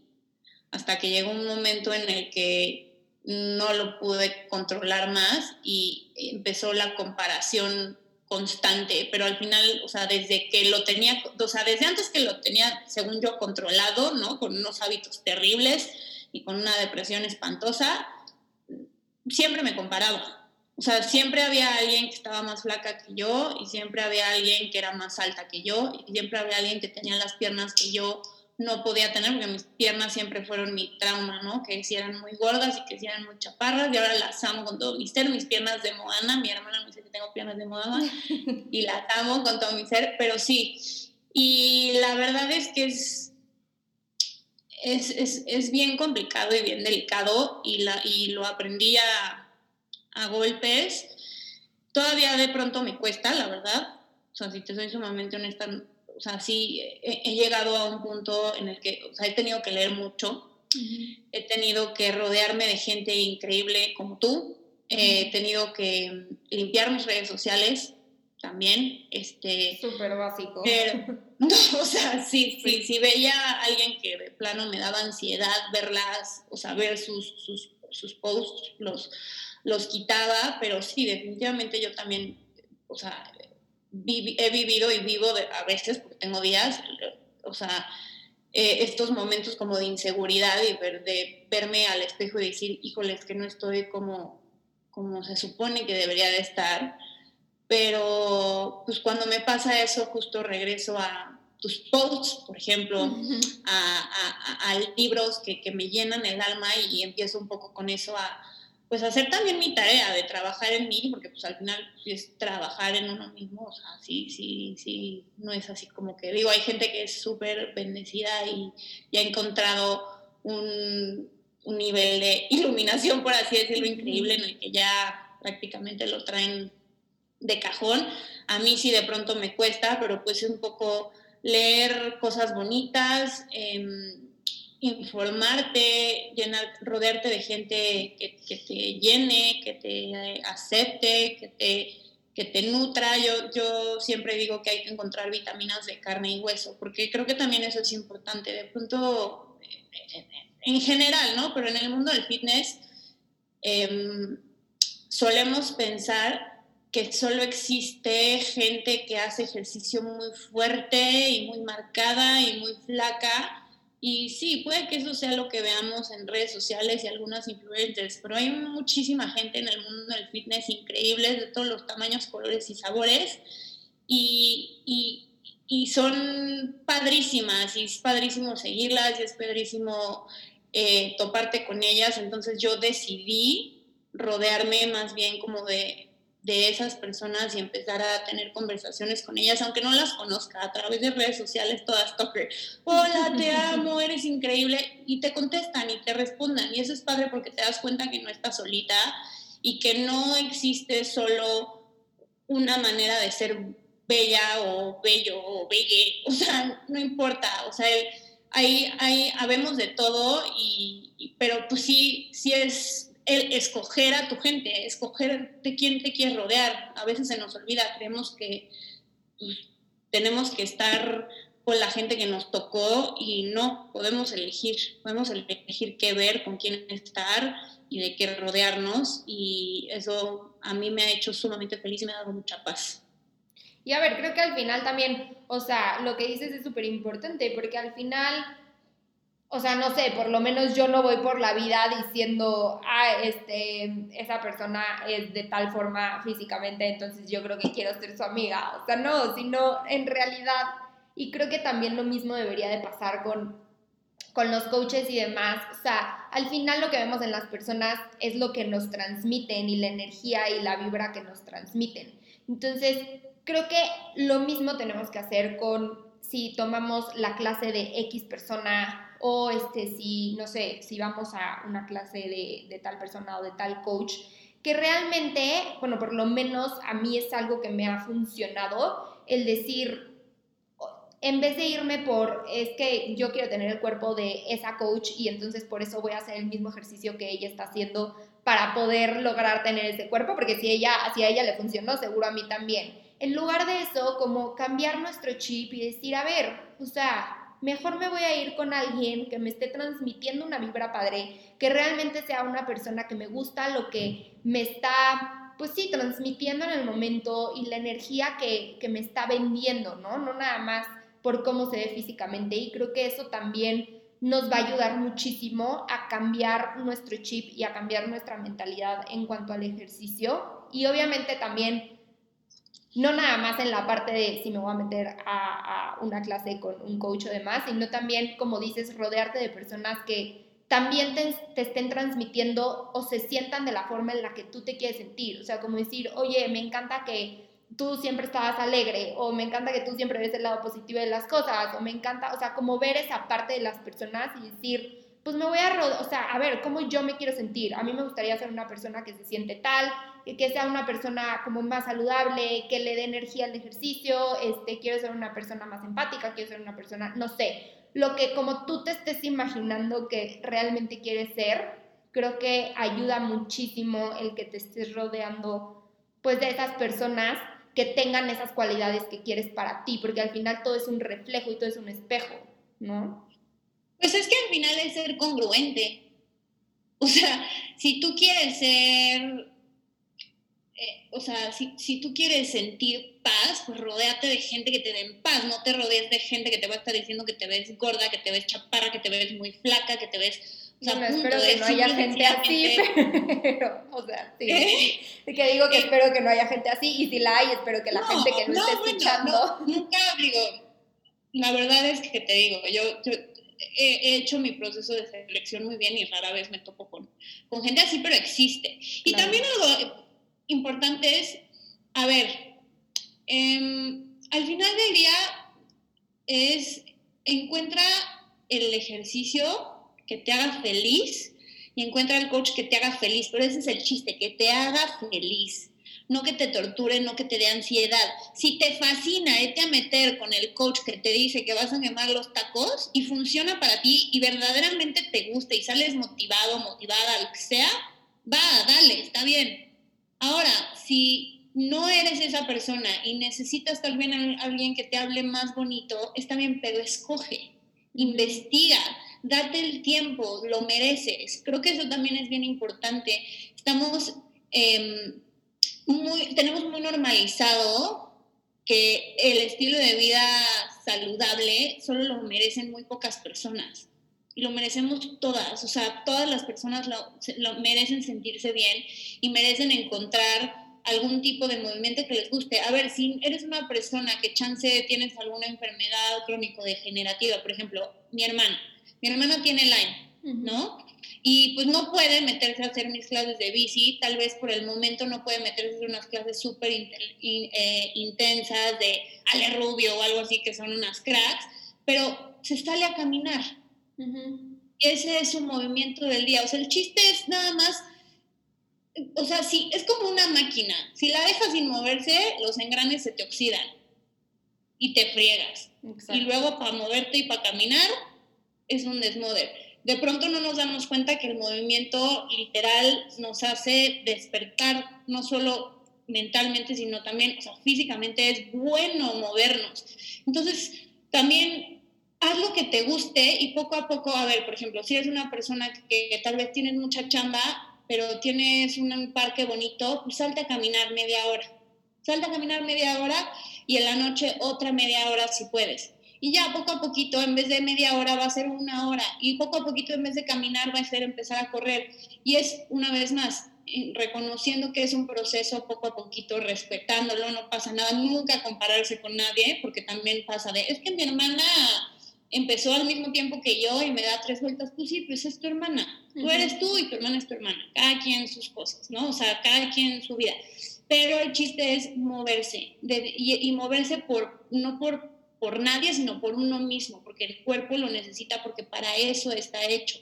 hasta que llegó un momento en el que no lo pude controlar más y empezó la comparación constante, pero al final, o sea, desde que lo tenía, o sea, desde antes que lo tenía, según yo, controlado, ¿no? Con unos hábitos terribles y con una depresión espantosa, siempre me comparaba. O sea, siempre había alguien que estaba más flaca que yo y siempre había alguien que era más alta que yo y siempre había alguien que tenía las piernas que yo no podía tener porque mis piernas siempre fueron mi trauma, ¿no? Que si eran muy gordas y que si eran muy chaparras y ahora las amo con todo mi ser, mis piernas de Moana, mi hermana me dice que tengo piernas de Moana y las amo con todo mi ser, pero sí, y la verdad es que es, es, es, es bien complicado y bien delicado y, la, y lo aprendí a, a golpes. Todavía de pronto me cuesta, la verdad. O sea, si te soy sumamente honesta, o sea, sí he, llegado a un punto en el que, o sea, he tenido que leer mucho, he tenido que rodearme de gente increíble como tú, he tenido que limpiar mis redes sociales también, este... Súper básico. o sea, sí, sí, sí, veía a alguien que de plano me daba ansiedad verlas, o sea, ver sus, sus, sus posts, los, los quitaba, pero sí, definitivamente yo también, o sea, he vivido y vivo a veces, porque tengo días, o sea, eh, estos momentos como de inseguridad y de verme al espejo y decir, híjole, es que no estoy como, como se supone que debería de estar. Pero pues cuando me pasa eso, justo regreso a tus posts, por ejemplo, a, a, libros que, que, me llenan el alma y empiezo un poco con eso a, pues hacer también mi tarea de trabajar en mí, porque pues al final es trabajar en uno mismo, o sea, sí, sí, sí, no es así como que digo, hay gente que es súper bendecida y, ha encontrado un, un, nivel de iluminación, por así decirlo, increíble, en el que ya prácticamente lo traen de cajón. A mí sí de pronto me cuesta, pero pues un poco leer cosas bonitas. Eh, informarte, llenar, rodearte de gente que, te llene, que te acepte, que te, que te nutra. Yo, yo siempre digo que hay que encontrar vitaminas de carne y hueso, porque creo que también eso es importante. De pronto, en general, ¿no? Pero en el mundo del fitness em, solemos pensar que solo existe gente que hace ejercicio muy fuerte y muy marcada y muy flaca y sí, puede que eso sea lo que veamos en redes sociales y algunas influencers, pero hay muchísima gente en el mundo del fitness increíbles de todos los tamaños, colores y sabores. Y, y, son padrísimas y es padrísimo seguirlas y es padrísimo eh, toparte con ellas. Entonces yo decidí rodearme más bien como de de esas personas y empezar a tener conversaciones con ellas, aunque no las conozca, a través de redes sociales, todas toker, hola, te amo, eres increíble, y te contestan y te respondan, y eso es padre porque te das cuenta que no estás solita y que no existe solo una manera de ser bella o bello o belle, o sea, no importa, o sea, ahí, ahí habemos de todo, y, pero pues sí, sí es el escoger a tu gente, escoger de quién te quieres rodear. A veces se nos olvida, creemos que pues, tenemos que estar con la gente que nos tocó y no, podemos elegir, podemos elegir qué ver, con quién estar y de qué rodearnos y eso a mí me ha hecho sumamente feliz y me ha dado mucha paz. Y a ver, creo que al final también, o sea, lo que dices es súper importante porque al final o sea, no sé, por lo menos yo no voy por la vida diciendo, ah, este, esa persona es de tal forma físicamente, entonces yo creo que quiero ser su amiga. O sea, no, sino en realidad, y creo que también lo mismo debería de pasar con, con los coaches y demás. O sea, al final lo que vemos en las personas es lo que nos transmiten y la energía y la vibra que nos transmiten. Entonces, creo que lo mismo tenemos que hacer con si tomamos la clase de X persona o este, si, no sé, si vamos a una clase de, de tal persona o de tal coach, que realmente, bueno, por lo menos a mí es algo que me ha funcionado, el decir, en vez de irme por, es que yo quiero tener el cuerpo de esa coach y entonces por eso voy a hacer el mismo ejercicio que ella está haciendo para poder lograr tener ese cuerpo, porque si, ella, si a ella le funcionó, seguro a mí también. En lugar de eso, como cambiar nuestro chip y decir, a ver, o sea, mejor me voy a ir con alguien que me esté transmitiendo una vibra padre, que realmente sea una persona que me gusta lo que me está pues sí, transmitiendo en el momento y la energía que, que, me está vendiendo, ¿no? No nada más por cómo se ve físicamente. Y creo que eso también nos va a ayudar muchísimo a cambiar nuestro chip y a cambiar nuestra mentalidad en cuanto al ejercicio. Y obviamente también, no nada más en la parte de si me voy a meter a, una clase con un coach o demás, sino también, como dices, rodearte de personas que también te, te, estén transmitiendo o se sientan de la forma en la que tú te quieres sentir. O sea, como decir, oye, me encanta que tú siempre estabas alegre o me encanta que tú siempre ves el lado positivo de las cosas o me encanta, o sea, como ver esa parte de las personas y decir, pues me voy a, o sea, a ver, ¿cómo yo me quiero sentir? A mí me gustaría ser una persona que se siente tal, que sea una persona como más saludable, que le dé energía al ejercicio, este, quiero ser una persona más empática, quiero ser una persona, no sé, lo que como tú te estés imaginando que realmente quieres ser, creo que ayuda muchísimo el que te estés rodeando pues de esas personas que tengan esas cualidades que quieres para ti, porque al final todo es un reflejo y todo es un espejo, ¿no? Pues es que al final es ser congruente. O sea, si tú quieres ser, eh, o sea, si, si, tú quieres sentir paz, pues rodéate de gente que te den paz, no te rodees de gente que te va a estar diciendo que te ves gorda, que te ves chaparra, que te ves muy flaca, que te ves espero que no haya gente así, pero, o sea, sí. ¿Eh? Que digo que espero que no haya gente así, y si la hay, espero que la gente que no, esté escuchando. nunca digo, la verdad es que te digo, yo, he hecho mi proceso de selección muy bien y rara vez me topo con, con gente así, pero existe. Y también algo importante es, a ver, em, al final del día es, encuentra el ejercicio que te haga feliz y encuentra el coach que te haga feliz, pero ese es el chiste, que te haga feliz, no que te torture, no que te dé ansiedad. Si te fascina, vete a meter con el coach que te dice que vas a quemar los tacos y funciona para ti y verdaderamente te gusta y sales motivado, motivada, lo que sea, va, dale, está bien. Ahora, si no eres esa persona y necesitas también alguien que te hable más bonito, está bien, pero escoge, investiga date el tiempo, lo mereces. Creo que eso también es bien importante. Estamos, em, muy, tenemos muy normalizado que el estilo de vida saludable solo lo merecen muy pocas personas. Y lo merecemos todas, o sea, todas las personas lo, lo merecen sentirse bien y merecen encontrar algún tipo de movimiento que les guste. A ver, si eres una persona que chance tienes alguna enfermedad crónico-degenerativa, por ejemplo, mi hermana, mi hermana tiene Lyme, ¿no? Y pues no puede meterse a hacer mis clases de bici, tal vez por el momento no puede meterse a hacer unas clases súper eh, intensas de Ale Rubio o algo así, que son unas cracks, pero se sale a caminar. Ese es su movimiento del día. O sea, el chiste es nada más, o sea, sí, es como una máquina. Si la dejas sin moverse, los engranes se te oxidan y te friegas. Y luego para moverte y para caminar, es un desmoder. De pronto no nos damos cuenta que el movimiento literal nos hace despertar, no solo mentalmente, sino también, físicamente es bueno movernos. Entonces, también haz lo que te guste y poco a poco, a ver, por ejemplo, si eres una persona que, tal vez tienes mucha chamba, pero tienes un parque bonito, pues salte a caminar media hora. Salte a caminar media hora y en la noche otra media hora si puedes. Y ya poco a poquito, en vez de media hora, va a ser una hora. Y poco a poquito, en vez de caminar, va a ser empezar a correr. Y es, una vez más, eh, reconociendo que es un proceso poco a poquito, respetándolo, no pasa nada, nunca compararse con nadie, porque también pasa de, es que mi hermana empezó al mismo tiempo que yo y me da tres vueltas, pues sí, pues es tu hermana, tú eres tú y tu hermana es tu hermana, cada quien sus cosas, ¿no? O sea, cada quien su vida. Pero el chiste es moverse y, y moverse por, no por por nadie, sino por uno mismo, porque el cuerpo lo necesita, porque para eso está hecho.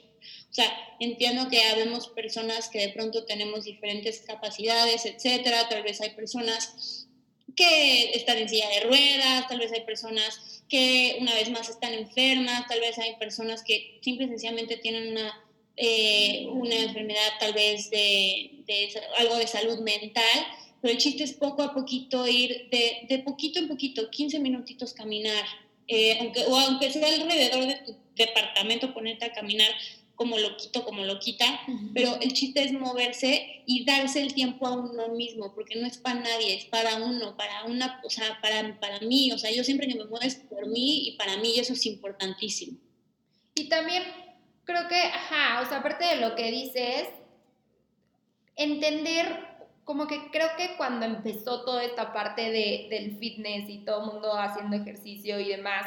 O sea, entiendo que habemos personas que de pronto tenemos diferentes capacidades, etcétera, tal vez hay personas que están en silla de ruedas, tal vez hay personas que una vez más están enfermas, tal vez hay personas que simple y sencillamente tienen una, eh, una enfermedad tal vez de, de, algo de salud mental, pero el chiste es poco a poquito ir de, de poquito en poquito, 15 minutitos caminar, eh, aunque, o aunque sea alrededor de tu departamento, ponerte a caminar como lo quito, como lo quita, pero el chiste es moverse y darse el tiempo a uno mismo, porque no es para nadie, es para uno, para una, o sea, para, para mí, o sea, yo siempre que me muevo es por mí y para mí eso es importantísimo. Y también creo que, ajá, o sea, aparte de lo que dices, entender, como que creo que cuando empezó toda esta parte de, del fitness y todo el mundo haciendo ejercicio y demás,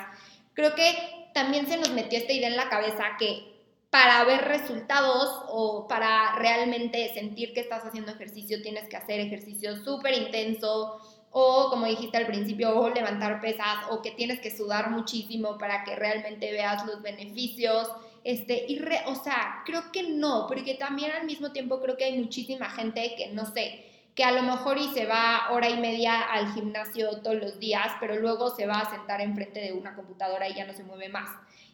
creo que también se nos metió esta idea en la cabeza que para ver resultados o para realmente sentir que estás haciendo ejercicio, tienes que hacer ejercicio súper intenso o, como dijiste al principio, o levantar pesas o que tienes que sudar muchísimo para que realmente veas los beneficios. Este, y o sea, creo que no, porque también al mismo tiempo creo que hay muchísima gente que no sé, que a lo mejor y se va hora y media al gimnasio todos los días, pero luego se va a sentar enfrente de una computadora y ya no se mueve más.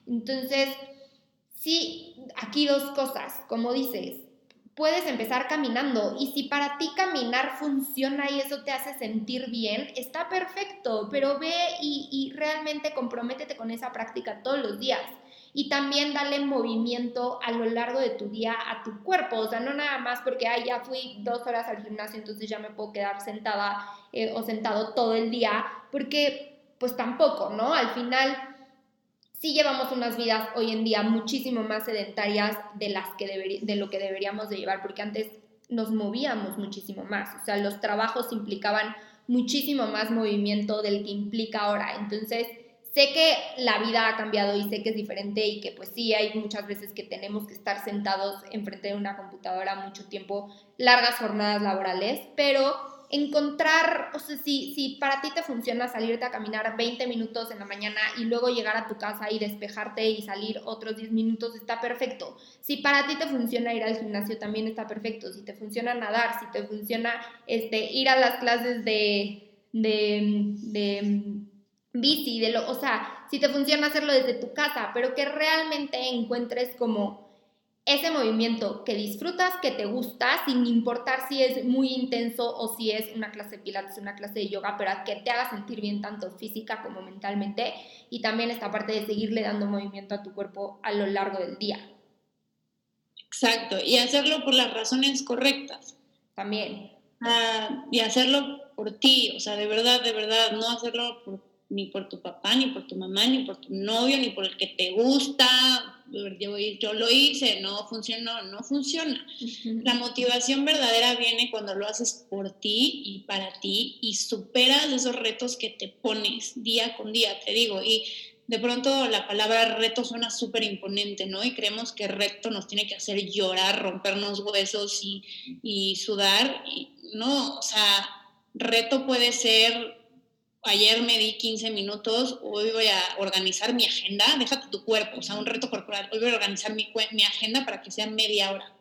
Entonces, Sí, aquí dos cosas, como dices, puedes empezar caminando y si para ti caminar funciona y eso te hace sentir bien, está perfecto, pero ve y, realmente comprométete con esa práctica todos los días. Y también dale movimiento a lo largo de tu día a tu cuerpo. O sea, no nada más porque Ay, ya fui dos horas al gimnasio, entonces ya me puedo quedar sentada eh, o sentado todo el día, porque pues tampoco, ¿no? Al final sí llevamos unas vidas hoy en día muchísimo más sedentarias de, las que de lo que deberíamos de llevar, porque antes nos movíamos muchísimo más, o sea, los trabajos implicaban muchísimo más movimiento del que implica ahora. Entonces, sé que la vida ha cambiado y sé que es diferente y que pues sí, hay muchas veces que tenemos que estar sentados enfrente de una computadora mucho tiempo, largas jornadas laborales, pero encontrar, o sea, si, si para ti te funciona salirte a caminar 20 minutos en la mañana y luego llegar a tu casa y despejarte y salir otros 10 minutos, está perfecto. Si para ti te funciona ir al gimnasio, también está perfecto. Si te funciona nadar, si te funciona este, ir a las clases de, de, de bici, de lo, o sea, si te funciona hacerlo desde tu casa, pero que realmente encuentres como ese movimiento que disfrutas, que te gusta, sin importar si es muy intenso o si es una clase de pilates, una clase de yoga, pero que te haga sentir bien tanto física como mentalmente. Y también esta parte de seguirle dando movimiento a tu cuerpo a lo largo del día. Exacto, y hacerlo por las razones correctas. También. Ah, y hacerlo por ti, o sea, de verdad, de verdad, no hacerlo por ni por tu papá, ni por tu mamá, ni por tu novio, ni por el que te gusta. Yo, yo lo hice, no funcionó, no funciona. La motivación verdadera viene cuando lo haces por ti y para ti y superas esos retos que te pones día con día, te digo. Y de pronto la palabra reto suena súper imponente, ¿no? Y creemos que reto nos tiene que hacer llorar, rompernos huesos y, y sudar. Y no, o sea, reto puede ser ayer me di 15 minutos, hoy voy a organizar mi agenda, déjate tu cuerpo, o sea, un reto corporal, hoy voy a organizar mi, mi agenda para que sea media hora.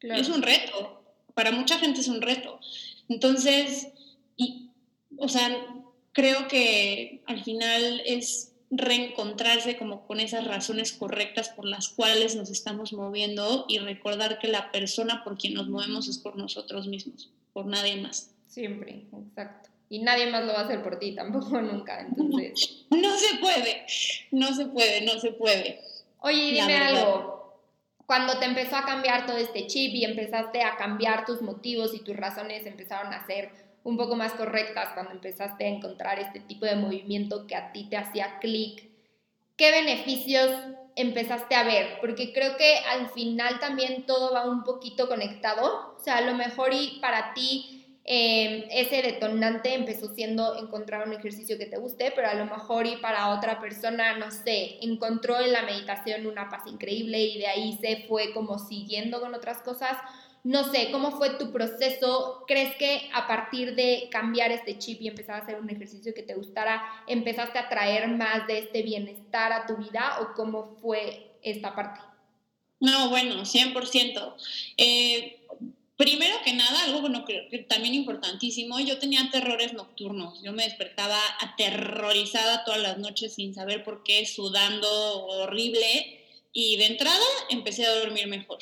Es un reto, para mucha gente es un reto. Entonces, y, o sea, creo que al final es reencontrarse como con esas razones correctas por las cuales nos estamos moviendo y recordar que la persona por quien nos movemos es por nosotros mismos, por nadie más. Siempre, exacto y nadie más lo va a hacer por ti, tampoco nunca, entonces... No se puede, no se puede, no se puede. Oye, dime algo, cuando te empezó a cambiar todo este chip y empezaste a cambiar tus motivos y tus razones empezaron a ser un poco más correctas, cuando empezaste a encontrar este tipo de movimiento que a ti te hacía clic, ¿qué beneficios empezaste a ver? Porque creo que al final también todo va un poquito conectado, o sea, a lo mejor y para ti Em, ese detonante empezó siendo encontrar un ejercicio que te guste, pero a lo mejor y para otra persona, no sé, encontró en la meditación una paz increíble y de ahí se fue como siguiendo con otras cosas. No sé, ¿cómo fue tu proceso? ¿Crees que a partir de cambiar este chip y empezar a hacer un ejercicio que te gustara, empezaste a traer más de este bienestar a tu vida o cómo fue esta parte? No, bueno, 100%. Eh, primero que nada, algo bueno, que, que también importantísimo, yo tenía terrores nocturnos. Yo me despertaba aterrorizada todas las noches sin saber por qué, sudando horrible. Y de entrada empecé a dormir mejor.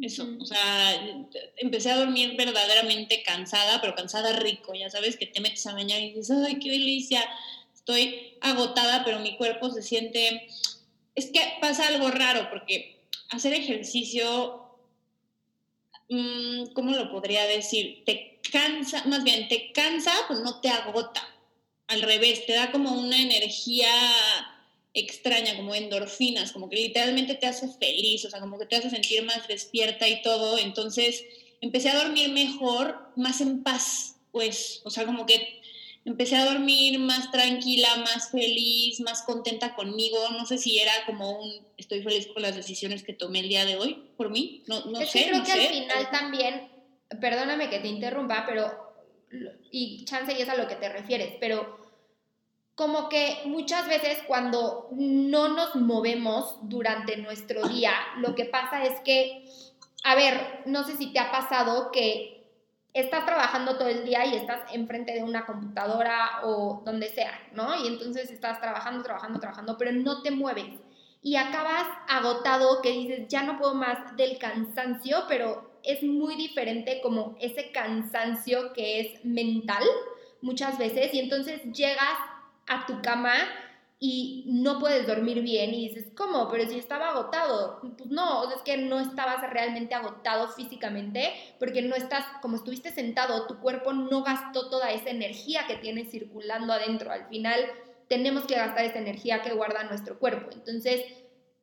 Eso, o sea, empecé a dormir verdaderamente cansada, pero cansada rico, ya sabes, que te metes a bañar y dices, ay, qué delicia, estoy agotada, pero mi cuerpo se siente... Es que pasa algo raro, porque hacer ejercicio ¿cómo lo podría decir? Te cansa, más bien, te cansa, pues no te agota. Al revés, te da como una energía extraña, como endorfinas, como que literalmente te hace feliz, o sea, como que te hace sentir más despierta y todo. Entonces, empecé a dormir mejor, más en paz, pues, o sea, como que empecé a dormir más tranquila, más feliz, más contenta conmigo. No sé si era como un estoy feliz con las decisiones que tomé el día de hoy por mí. No, no es sé. Que creo no que sé. al final también, perdóname que te interrumpa, pero, y chance y es a lo que te refieres, pero como que muchas veces cuando no nos movemos durante nuestro día, lo que pasa es que, a ver, no sé si te ha pasado que estás trabajando todo el día y estás enfrente de una computadora o donde sea, ¿no? Y entonces estás trabajando, trabajando, trabajando, pero no te mueves. Y acabas agotado que dices, ya no puedo más del cansancio, pero es muy diferente como ese cansancio que es mental muchas veces. Y entonces llegas a tu cama y no puedes dormir bien y dices, ¿cómo? Pero si estaba agotado. Pues no, es que no estabas realmente agotado físicamente porque no estás, como estuviste sentado, tu cuerpo no gastó toda esa energía que tienes circulando adentro. Al final tenemos que gastar esa energía que guarda nuestro cuerpo. Entonces,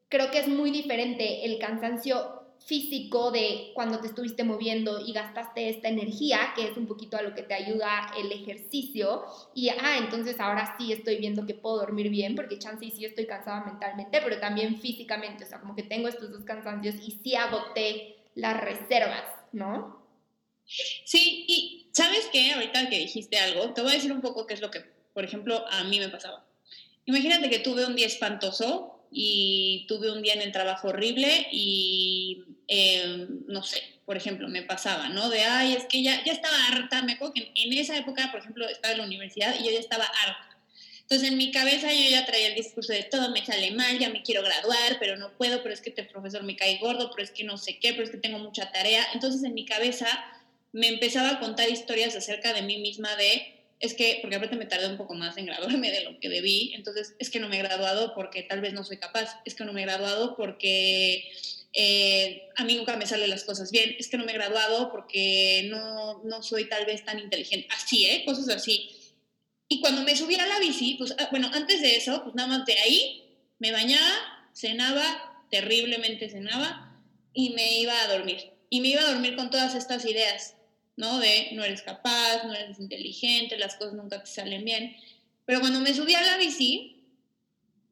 creo que es muy diferente el cansancio físico de cuando te estuviste moviendo y gastaste esta energía, que es un poquito a lo que te ayuda el ejercicio, y ah, entonces ahora sí estoy viendo que puedo dormir bien, porque chance y sí estoy cansada mentalmente, pero también físicamente, o sea, como que tengo estos dos cansancios y sí agoté las reservas, ¿no? Sí, y ¿sabes qué? Ahorita que dijiste algo, te voy a decir un poco qué es lo que, por ejemplo, a mí me pasaba. Imagínate que tuve un día espantoso y tuve un día en el trabajo horrible y eh, no sé, por ejemplo, me pasaba, ¿no? De, ay, es que ya, ya estaba harta, me acuerdo que en esa época, por ejemplo, estaba en la universidad y yo ya estaba harta. Entonces en mi cabeza yo ya traía el discurso de todo me sale mal, ya me quiero graduar, pero no puedo, pero es que este profesor me cae gordo, pero es que no sé qué, pero es que tengo mucha tarea. Entonces en mi cabeza me empezaba a contar historias acerca de mí misma de es que, porque aparte me tardé un poco más en graduarme de lo que debí, entonces es que no me he graduado porque tal vez no soy capaz, es que no me he graduado porque eh, a mí nunca me salen las cosas bien, es que no me he graduado porque no, no soy tal vez tan inteligente, así, ¿eh? Cosas así. Y cuando me subí a la bici, pues ah, bueno, antes de eso, pues nada más de ahí, me bañaba, cenaba, terriblemente cenaba, y me iba a dormir. Y me iba a dormir con todas estas ideas ¿no? De no eres capaz, no eres inteligente, las cosas nunca te salen bien. Pero cuando me subí a la bici,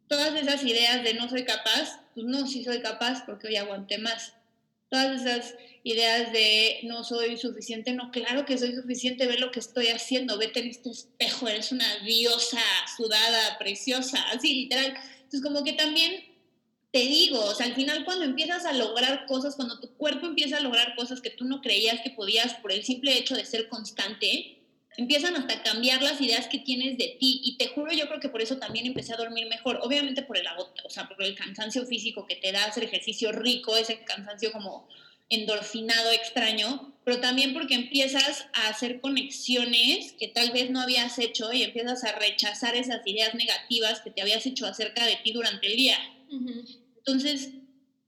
todas esas ideas de no soy capaz, pues no, sí soy capaz porque hoy aguanté más. Todas esas ideas de no soy suficiente, no, claro que soy suficiente, ve lo que estoy haciendo, vete en este espejo, eres una diosa sudada, preciosa, así literal. Entonces como que también te digo, o sea, al final cuando empiezas a lograr cosas, cuando tu cuerpo empieza a lograr cosas que tú no creías que podías por el simple hecho de ser constante, empiezan hasta a cambiar las ideas que tienes de ti. Y te juro, yo creo que por eso también empecé a dormir mejor. Obviamente por el o sea, por el cansancio físico que te da hacer ejercicio rico, ese cansancio como endorfinado extraño, pero también porque empiezas a hacer conexiones que tal vez no habías hecho y empiezas a rechazar esas ideas negativas que te habías hecho acerca de ti durante el día. Entonces,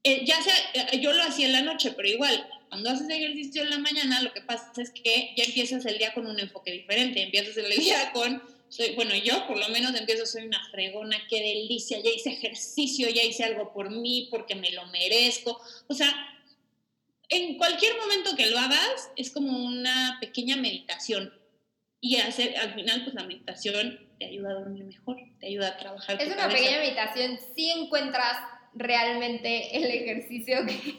eh, ya sea, eh, yo lo hacía en la noche, pero igual, cuando haces ejercicio en la mañana, lo que pasa es que ya empiezas el día con un enfoque diferente, empiezas el día con, soy, bueno, yo por lo menos empiezo, soy una fregona, qué delicia, ya hice ejercicio, ya hice algo por mí, porque me lo merezco. O sea, en cualquier momento que lo hagas, es como una pequeña meditación. Y hacer, al final, pues la meditación te ayuda a dormir mejor, te ayuda a trabajar. Es tu una cabeza. pequeña meditación, si encuentras realmente el ejercicio que,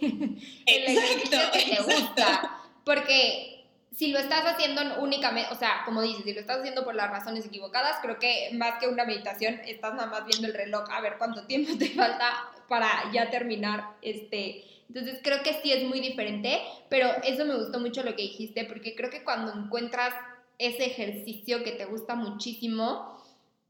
el ejercicio que te gusta. Porque si lo estás haciendo únicamente, o sea, como dices, si lo estás haciendo por las razones equivocadas, creo que más que una meditación, estás nada más viendo el reloj a ver cuánto tiempo te falta para ya terminar este Entonces creo que sí es muy diferente, pero eso me gustó mucho lo que dijiste, porque creo que cuando encuentras ese ejercicio que te gusta muchísimo,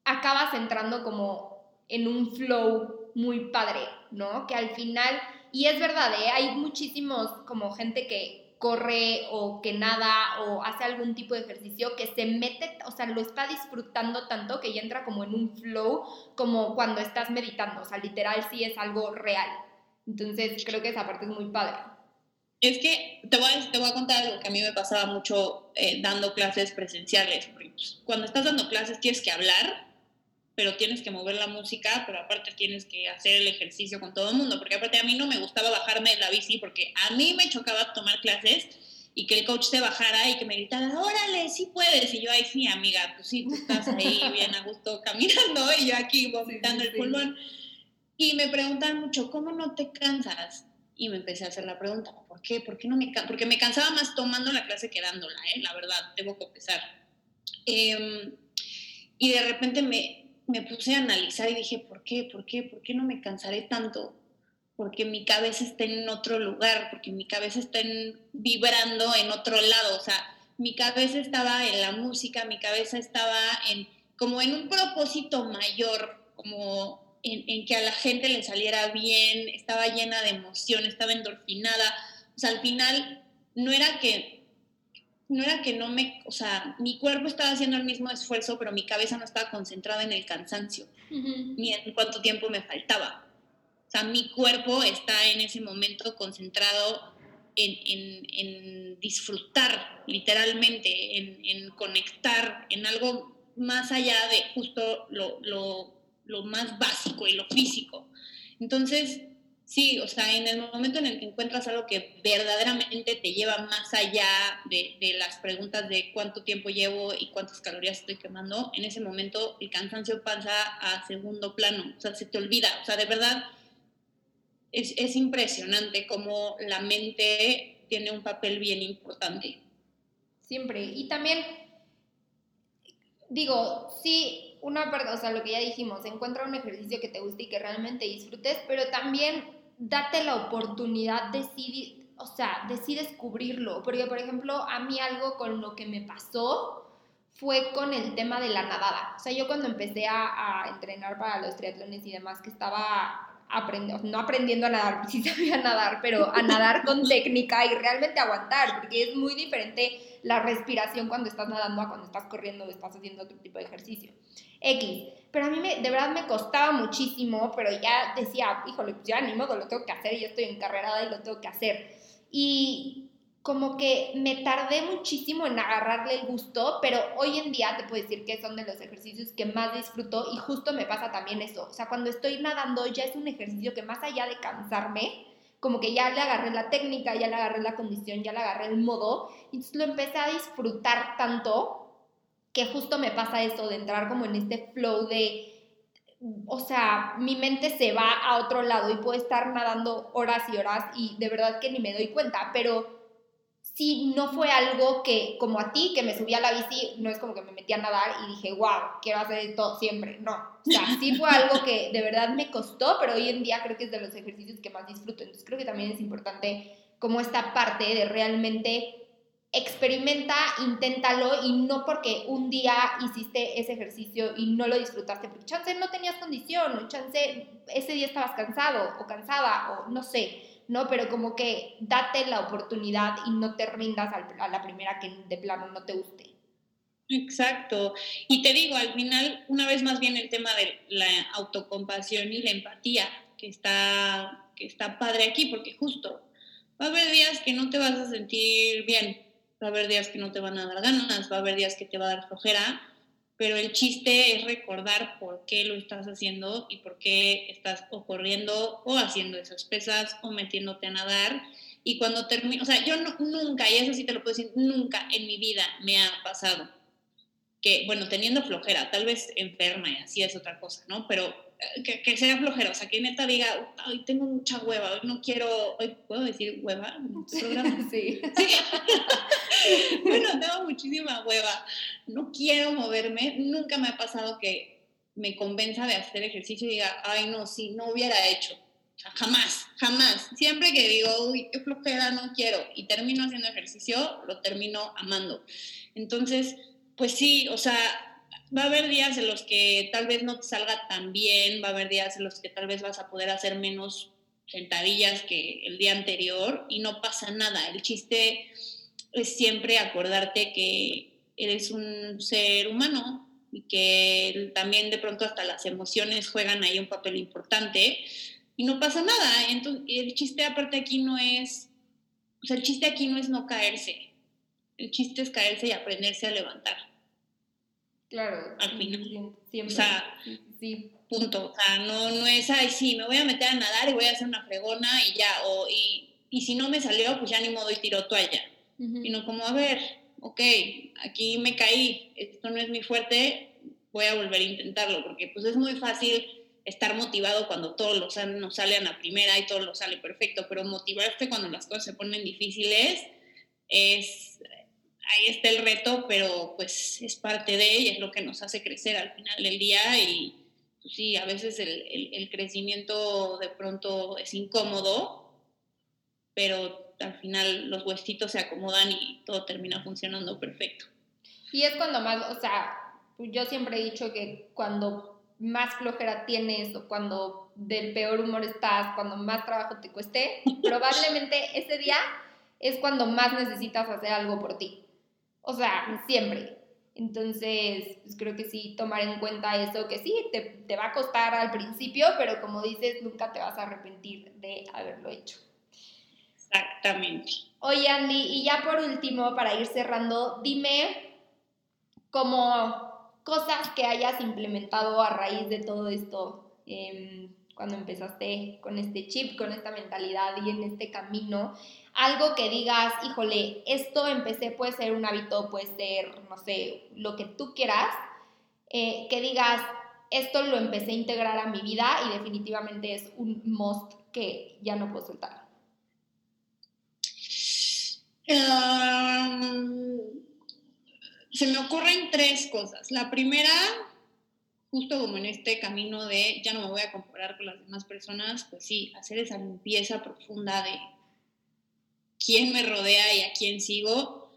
acabas entrando como en un flow muy padre, ¿no? Que al final, y es verdad, ¿eh? hay muchísimos como gente que corre o que nada o hace algún tipo de ejercicio que se mete, o sea, lo está disfrutando tanto que ya entra como en un flow, como cuando estás meditando, o sea, literal sí es algo real. Entonces creo que esa parte es muy padre. Es que te voy a, te voy a contar algo que a mí me pasaba mucho eh, dando clases presenciales. Pues, cuando estás dando clases tienes que hablar pero tienes que mover la música, pero aparte tienes que hacer el ejercicio con todo el mundo, porque aparte a mí no me gustaba bajarme de la bici, porque a mí me chocaba tomar clases y que el coach se bajara y que me gritara, órale, sí puedes, y yo, ahí sí, amiga, pues sí, tú estás ahí bien a gusto caminando y yo aquí vomitando el pulmón. Y me preguntan mucho, ¿cómo no te cansas? Y me empecé a hacer la pregunta, ¿por qué? ¿Por qué no me Porque me cansaba más tomando la clase que dándola, ¿eh? la verdad, debo confesar. Eh, y de repente me, me puse a analizar y dije, ¿por qué? ¿Por qué? ¿Por qué no me cansaré tanto? Porque mi cabeza está en otro lugar, porque mi cabeza está vibrando en otro lado. O sea, mi cabeza estaba en la música, mi cabeza estaba en como en un propósito mayor, como en, en que a la gente le saliera bien, estaba llena de emoción, estaba endorfinada. O sea, al final no era que no era que no me, o sea, mi cuerpo estaba haciendo el mismo esfuerzo, pero mi cabeza no estaba concentrada en el cansancio, ni en cuánto tiempo me faltaba. O sea, mi cuerpo está en ese momento concentrado en, disfrutar, literalmente, en, conectar, en algo más allá de justo lo, lo más básico y lo físico. Entonces, Sí, o sea, en el momento en el que encuentras algo que verdaderamente te lleva más allá de, las preguntas de cuánto tiempo llevo y cuántas calorías estoy quemando, en ese momento el cansancio pasa a segundo plano, o sea, se te olvida, o sea, de verdad es, es impresionante cómo la mente tiene un papel bien importante. Siempre, y también, digo, sí, una o sea, lo que ya dijimos, encuentra un ejercicio que te guste y que realmente disfrutes, pero también date la oportunidad de sí, o sea, de sí descubrirlo. Porque, por ejemplo, a mí algo con lo que me pasó fue con el tema de la nadada. O sea, yo cuando empecé a, entrenar para los triatlones y demás, que estaba aprendiendo, no aprendiendo a nadar, sí sabía nadar, pero a nadar con técnica y realmente aguantar, porque es muy diferente la respiración cuando estás nadando a cuando estás corriendo o estás haciendo otro tipo de ejercicio. X. Pero a mí me, de verdad me costaba muchísimo, pero ya decía, híjole, pues ya ni modo, lo tengo que hacer y yo estoy encarrerada y lo tengo que hacer. Y como que me tardé muchísimo en agarrarle el gusto, pero hoy en día te puedo decir que son de los ejercicios que más disfruto y justo me pasa también eso. O sea, cuando estoy nadando ya es un ejercicio que más allá de cansarme, como que ya le agarré la técnica, ya le agarré la condición, ya le agarré el modo, y lo empecé a disfrutar tanto que justo me pasa eso de entrar como en este flow de, o sea, mi mente se va a otro lado y puedo estar nadando horas y horas y de verdad que ni me doy cuenta, pero si no fue algo que, como a ti, que me subí a la bici, no es como que me metí a nadar y dije, wow, quiero hacer esto siempre, no. O sea, sí fue algo que de verdad me costó, pero hoy en día creo que es de los ejercicios que más disfruto. Entonces creo que también es importante como esta parte de realmente experimenta, inténtalo y no porque un día hiciste ese ejercicio y no lo disfrutaste, porque chance no tenías condición, o chance ese día estabas cansado o cansada, o no sé, ¿no? Pero como que date la oportunidad y no te rindas a la primera que de plano no te guste. Exacto. Y te digo, al final, una vez más bien el tema de la autocompasión y la empatía, que está, que está padre aquí, porque justo va a haber días que no te vas a sentir bien, va a haber días que no te van a dar ganas, va a haber días que te va a dar flojera, pero el chiste es recordar por qué lo estás haciendo y por qué estás o corriendo o haciendo esas pesas o metiéndote a nadar. Y cuando termino, o sea, yo nunca, y eso sí te lo puedo decir, nunca en mi vida me ha pasado que, bueno, teniendo flojera, tal vez enferma y así es otra cosa, ¿no? Pero que, que, sea flojera, o sea, que neta diga, ay, tengo mucha hueva, hoy no quiero, hoy puedo decir hueva Sí. sí. bueno, tengo muchísima hueva, no quiero moverme, nunca me ha pasado que me convenza de hacer ejercicio y diga, ay, no, sí, no hubiera hecho. O jamás, jamás. Siempre que digo, uy, qué flojera, no quiero, y termino haciendo ejercicio, lo termino amando. Entonces, pues sí, o sea, va a haber días en los que tal vez no te salga tan bien, va a haber días en los que tal vez vas a poder hacer menos sentadillas que el día anterior y no pasa nada. El chiste es siempre acordarte que eres un ser humano y que también de pronto hasta las emociones juegan ahí un papel importante y no pasa nada. Entonces, el chiste aparte aquí no es, o sea, el chiste aquí no es no caerse. El chiste es caerse y aprenderse a levantar. Claro. Al final. Siempre. O sea, sí. punto. O sea, no, no es, ay, sí, me voy a meter a nadar y voy a hacer una fregona y ya. O, y, y si no me salió, pues ya ni modo y tiro toalla. Sino como, a ver, ok, aquí me caí, esto no es mi fuerte, voy a volver a intentarlo, porque pues es muy fácil estar motivado cuando todo lo nos sale a primera y todo lo sale perfecto, pero motivarte cuando las cosas se ponen difíciles es, ahí está el reto, pero pues es parte de ella, es lo que nos hace crecer al final del día y pues, sí, a veces el, el crecimiento de pronto es incómodo, pero al final los huesitos se acomodan y todo termina funcionando perfecto. Y es cuando más, o sea, yo siempre he dicho que cuando más flojera tienes o cuando del peor humor estás, cuando más trabajo te cueste, probablemente ese día es cuando más necesitas hacer algo por ti. O sea, siempre. Entonces, pues creo que sí, tomar en cuenta eso, que sí, te, te, va a costar al principio, pero como dices, nunca te vas a arrepentir de haberlo hecho. Exactamente. Oye, Andy, y ya por último, para ir cerrando, dime como cosas que hayas implementado a raíz de todo esto, em, cuando empezaste con este chip, con esta mentalidad y en este camino, algo que digas, híjole, esto empecé, puede ser un hábito, puede ser, no sé, lo que tú quieras, eh, que digas, esto lo empecé a integrar a mi vida y definitivamente es un must que ya no puedo soltar. se me ocurren tres cosas. La primera, justo como en este camino de ya no me voy a comparar con las demás personas, pues sí, hacer esa limpieza profunda de quién me rodea y a quién sigo.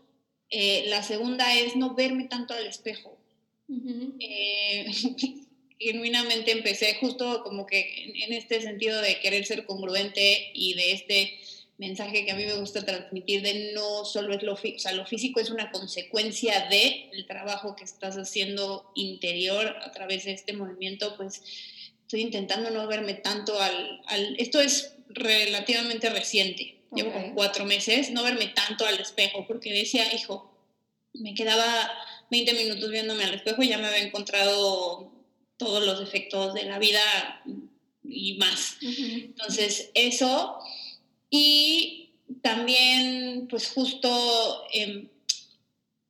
Eh, la segunda es no verme tanto al espejo. Eh, genuinamente empecé justo como que en, este sentido de querer ser congruente y de este mensaje que a mí me gusta transmitir de no solo es lo físico, o sea, lo físico es una consecuencia de el trabajo que estás haciendo interior a través de este movimiento, pues estoy intentando no verme tanto al, al esto es relativamente reciente, llevo cuatro meses, no verme tanto al espejo, porque decía, hijo, me quedaba 20 minutos viéndome al espejo y ya me había encontrado todos los efectos de la vida y más. Entonces, eso y también, pues justo em,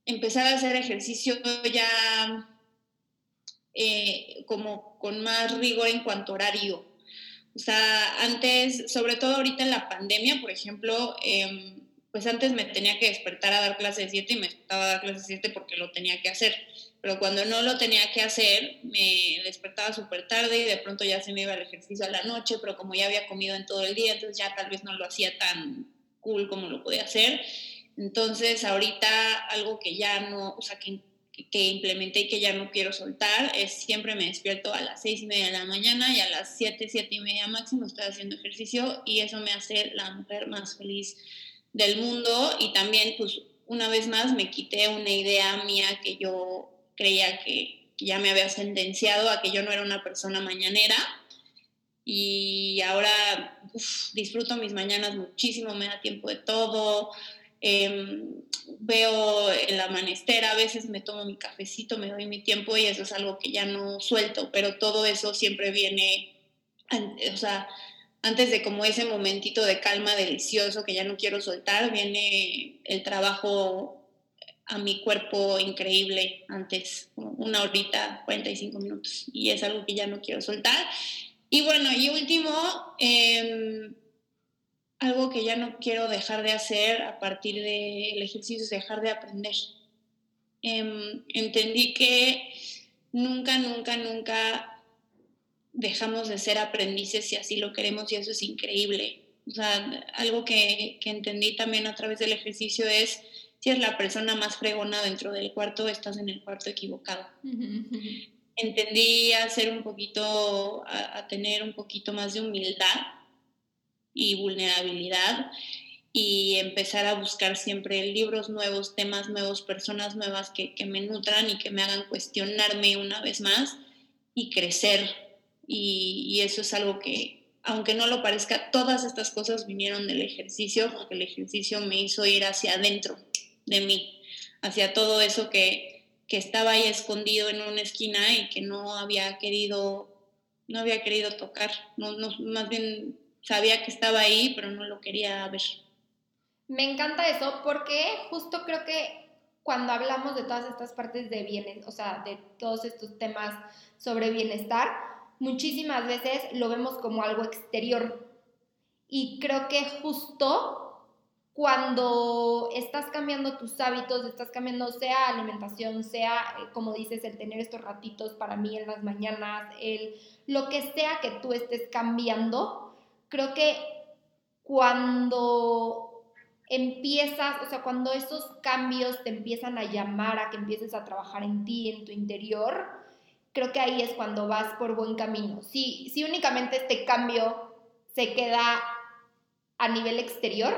empezar a hacer ejercicio ya eh, como con más rigor en cuanto a horario. O sea, antes, sobre todo ahorita en la pandemia, por ejemplo, em, pues antes me tenía que despertar a dar clases de 7 y me despertaba a dar clases de 7 porque lo tenía que hacer pero cuando no lo tenía que hacer, me despertaba súper tarde y de pronto ya se me iba el ejercicio a la noche, pero como ya había comido en todo el día, entonces ya tal vez no lo hacía tan cool como lo podía hacer. Entonces ahorita algo que ya no, o sea, que, que implementé y que ya no quiero soltar es siempre me despierto a las seis y media de la mañana y a las siete, siete y media máximo estoy haciendo ejercicio y eso me hace la mujer más feliz del mundo. Y también pues una vez más me quité una idea mía que yo creía que, ya me había sentenciado a que yo no era una persona mañanera. Y ahora disfruto mis mañanas muchísimo, me da tiempo de todo, em, veo el amanecer, a veces me tomo mi cafecito, me doy mi tiempo y eso es algo que ya no suelto, pero todo eso siempre viene, o sea, antes de como ese momentito de calma delicioso que ya no quiero soltar, viene el trabajo a mi cuerpo increíble antes, una horita, 45 minutos, y es algo que ya no quiero soltar. Y bueno, y último, em, algo que ya no quiero dejar de hacer a partir del ejercicio es dejar de aprender. Em, entendí que nunca, nunca, nunca dejamos de ser aprendices si así lo queremos y eso es increíble. O sea, algo que, que entendí también a través del ejercicio es, si es la persona más fregona dentro del cuarto, estás en el cuarto equivocado. Entendí a ser un poquito, a, tener un poquito más de humildad y vulnerabilidad y empezar a buscar siempre libros nuevos, temas nuevos, personas nuevas que, que me nutran y que me hagan cuestionarme una vez más y crecer. Y, eso es algo que, aunque no lo parezca, todas estas cosas vinieron del ejercicio, porque el ejercicio me hizo ir hacia adentro de mí, hacia todo eso que, que estaba ahí escondido en una esquina y que no había querido, no había querido tocar, no, no, más bien sabía que estaba ahí, pero no lo quería ver. Me encanta eso porque justo creo que cuando hablamos de todas estas partes de bienes, o sea, de todos estos temas sobre bienestar, muchísimas veces lo vemos como algo exterior. Y creo que justo cuando estás cambiando tus hábitos, estás cambiando sea alimentación, sea, eh, como dices, el tener estos ratitos para mí en las mañanas, el lo que sea que tú estés cambiando, creo que cuando empiezas, o sea, cuando esos cambios te empiezan a llamar a que empieces a trabajar en ti, en tu interior, creo que ahí es cuando vas por buen camino. Si, si únicamente este cambio se queda a nivel exterior,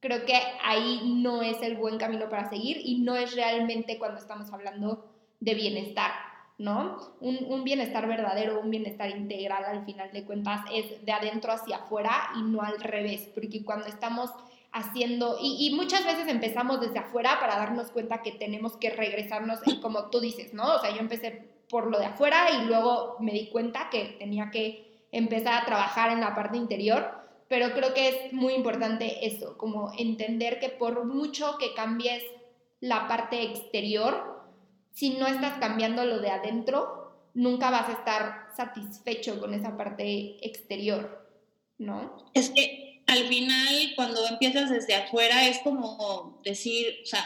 creo que ahí no es el buen camino para seguir y no es realmente cuando estamos hablando de bienestar, ¿no? Un, un, bienestar verdadero, un bienestar integral al final de cuentas es de adentro hacia afuera y no al revés, porque cuando estamos haciendo, y, y muchas veces empezamos desde afuera para darnos cuenta que tenemos que regresarnos, como tú dices, ¿no? O sea, yo empecé por lo de afuera y luego me di cuenta que tenía que empezar a trabajar en la parte interior, pero creo que es muy importante eso, como entender que por mucho que cambies la parte exterior, si no estás cambiando lo de adentro, nunca vas a estar satisfecho con esa parte exterior, ¿no? Es que al final, cuando empiezas desde afuera, es como decir, o sea,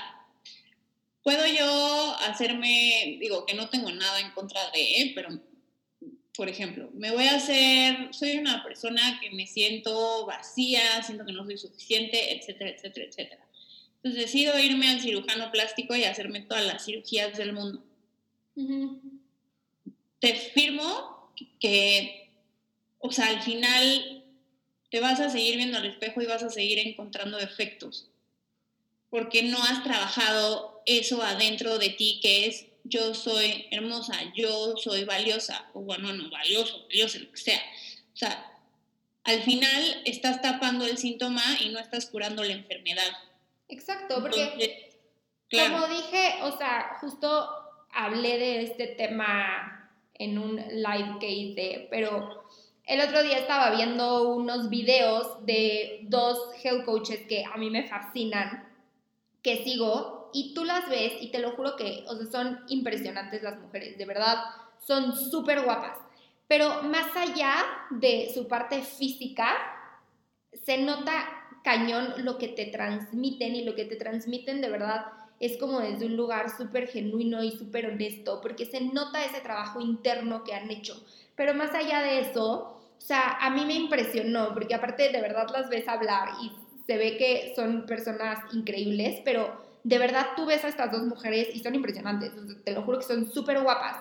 puedo yo hacerme, digo que no tengo nada en contra de, pero por ejemplo, me voy a hacer, soy una persona que me siento vacía, siento que no soy suficiente, etcétera, etcétera, etcétera. Entonces decido irme al cirujano plástico y hacerme todas las cirugías del mundo. Te firmo que, o sea, al final te vas a seguir viendo al espejo y vas a seguir encontrando defectos, porque no has trabajado eso adentro de ti que es yo soy hermosa, yo soy valiosa, o bueno, no, valioso, valioso, lo que sea. O sea, al final estás tapando el síntoma y no estás curando la enfermedad. Exacto, porque como dije, o sea, justo hablé de este tema en un live que hice, pero el otro día estaba viendo unos videos de dos health coaches que a mí me fascinan, que sigo, y tú las ves y te lo juro que, o sea, son impresionantes las mujeres, de verdad, son súper guapas. Pero más allá de su parte física, se nota cañón lo que te transmiten y lo que te transmiten de verdad es como desde un lugar súper genuino y súper honesto, porque se nota ese trabajo interno que han hecho. Pero más allá de eso, o sea, a mí me impresionó, porque aparte de verdad las ves hablar y se ve que son personas increíbles, pero de verdad tú ves a estas dos mujeres y son impresionantes, te lo juro que son súper guapas.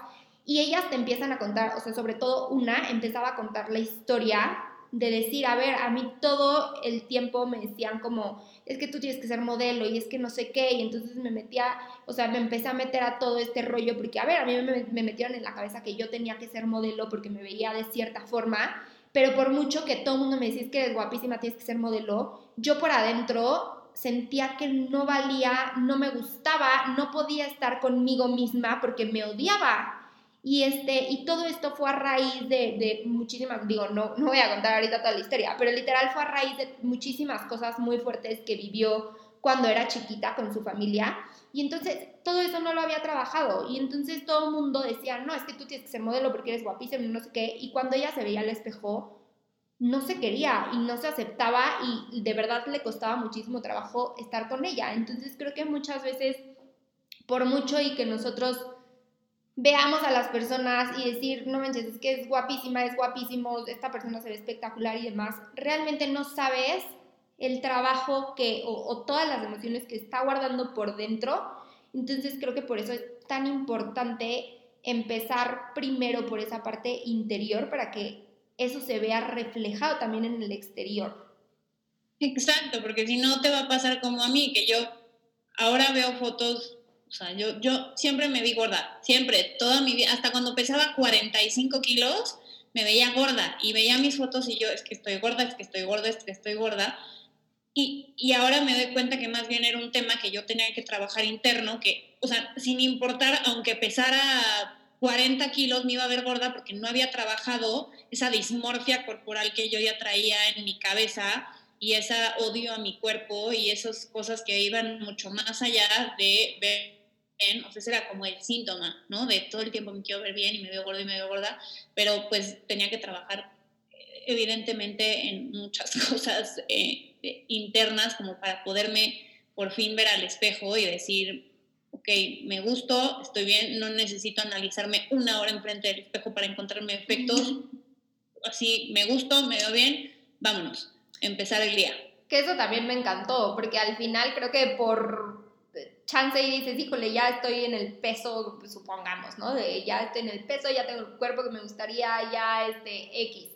Y ellas te empiezan a contar, o sea, sobre todo una empezaba a contar la historia de decir, a ver, a mí todo el tiempo me decían como, es que tú tienes que ser modelo y es que no sé qué, y entonces me metía, o sea, me empecé a meter a todo este rollo, porque, a ver, a mí me, me metieron en la cabeza que yo tenía que ser modelo porque me veía de cierta forma, pero por mucho que todo el mundo me decía, que eres guapísima, tienes que ser modelo, yo por adentro sentía que no valía, no me gustaba, no podía estar conmigo misma porque me odiaba. Y, este, y todo esto fue a raíz de, de muchísimas, digo, no, no voy a contar ahorita toda la historia, pero literal fue a raíz de muchísimas cosas muy fuertes que vivió cuando era chiquita con su familia. Y entonces todo eso no lo había trabajado. Y entonces todo el mundo decía, no, es que tú tienes que ser modelo porque eres guapísima y no sé qué. Y cuando ella se veía al espejo, no se quería y no se aceptaba y de verdad le costaba muchísimo trabajo estar con ella. Entonces creo que muchas veces, por mucho y que nosotros veamos a las personas y decir, no manches, es que es guapísima, es guapísimo, esta persona se ve espectacular y demás, realmente no sabes el trabajo que, o, o todas las emociones que está guardando por dentro. Entonces creo que por eso es tan importante empezar primero por esa parte interior para que eso se vea reflejado también en el exterior. Exacto, porque si no te va a pasar como a mí, que yo ahora veo fotos, o sea, yo, yo siempre me vi gorda, siempre, toda mi vida, hasta cuando pesaba 45 kilos, me veía gorda y veía mis fotos y yo, es que estoy gorda, es que estoy gorda, es que estoy gorda. Y, y ahora me doy cuenta que más bien era un tema que yo tenía que trabajar interno, que, o sea, sin importar, aunque pesara 40 kilos me iba a ver gorda porque no había trabajado esa dismorfia corporal que yo ya traía en mi cabeza y ese odio a mi cuerpo y esas cosas que iban mucho más allá de ver bien, o sea, ese era como el síntoma, ¿no? De todo el tiempo me quiero ver bien y me veo gorda y me veo gorda, pero pues tenía que trabajar eh, evidentemente en muchas cosas eh, internas como para poderme por fin ver al espejo y decir, ok, me gusto, estoy bien, no necesito analizarme una hora enfrente del espejo para encontrarme efectos, así, me gusto, me veo bien, vámonos empezar el día. Que eso también me encantó, porque al final creo que por chance y dices, híjole, ya estoy en el peso, supongamos, ¿no? De ya estoy en el peso, ya tengo el cuerpo que me gustaría, ya este X,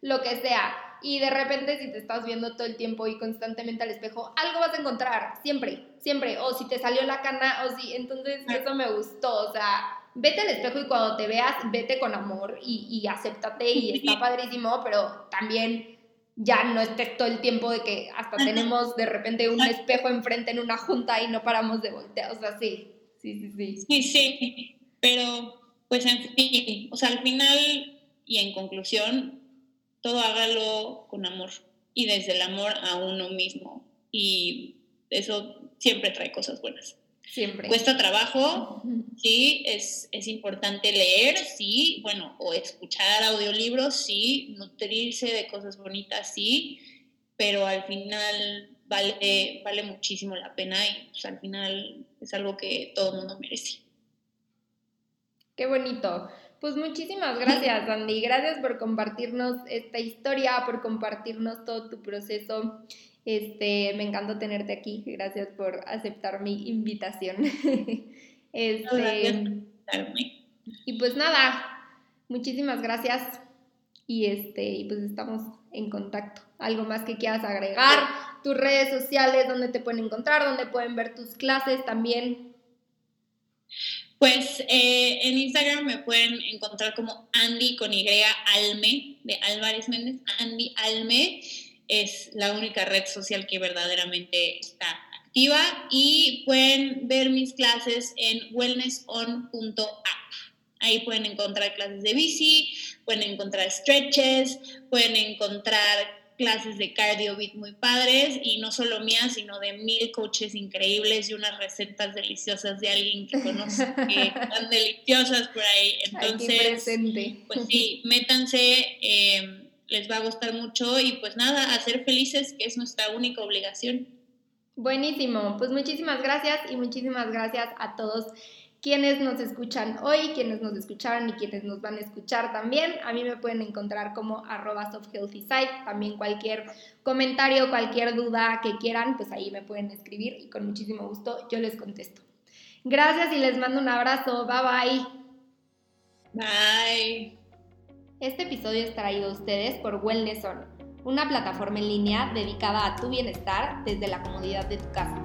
lo que sea. Y de repente si te estás viendo todo el tiempo y constantemente al espejo, algo vas a encontrar, siempre, siempre. O si te salió la cana, o si, entonces eso me gustó, o sea, vete al espejo y cuando te veas, vete con amor y, y acéptate y está padrísimo, pero también ya no estés todo el tiempo de que hasta tenemos de repente un espejo enfrente en una junta y no paramos de voltear. O sea, sí, sí, sí, sí. Sí, sí, pero pues en fin, o sea, al final y en conclusión, todo hágalo con amor y desde el amor a uno mismo. Y eso siempre trae cosas buenas. Siempre. Cuesta trabajo, sí, es, es, importante leer, sí, bueno, o escuchar audiolibros, sí, nutrirse de cosas bonitas, sí, pero al final vale, vale muchísimo la pena y pues, al final es algo que todo el mundo merece. Qué bonito. Pues muchísimas gracias, Andy. Gracias por compartirnos esta historia, por compartirnos todo tu proceso. Este, me encantó tenerte aquí. Gracias por aceptar mi invitación. este, y pues nada, muchísimas gracias. Y este, y pues estamos en contacto. ¿Algo más que quieras agregar? Tus redes sociales, donde te pueden encontrar, donde pueden ver tus clases también. Pues eh, en Instagram me pueden encontrar como Andy con Y Alme, de Álvarez Méndez, Andy Alme es la única red social que verdaderamente está activa y pueden ver mis clases en wellnesson.app. Ahí pueden encontrar clases de bici, pueden encontrar stretches, pueden encontrar clases de cardio beat muy padres y no solo mías, sino de mil coaches increíbles y unas recetas deliciosas de alguien que conoce que están deliciosas por ahí. Entonces, pues sí, métanse. Eh, les va a gustar mucho y pues nada, hacer felices, que es nuestra única obligación. Buenísimo, pues muchísimas gracias y muchísimas gracias a todos quienes nos escuchan hoy, quienes nos escucharon y quienes nos van a escuchar también. A mí me pueden encontrar como arroba softhealthysite. También cualquier comentario, cualquier duda que quieran, pues ahí me pueden escribir y con muchísimo gusto yo les contesto. Gracias y les mando un abrazo. Bye bye. Bye. Este episodio es traído a ustedes por Wellness On, una plataforma en línea dedicada a tu bienestar desde la comodidad de tu casa.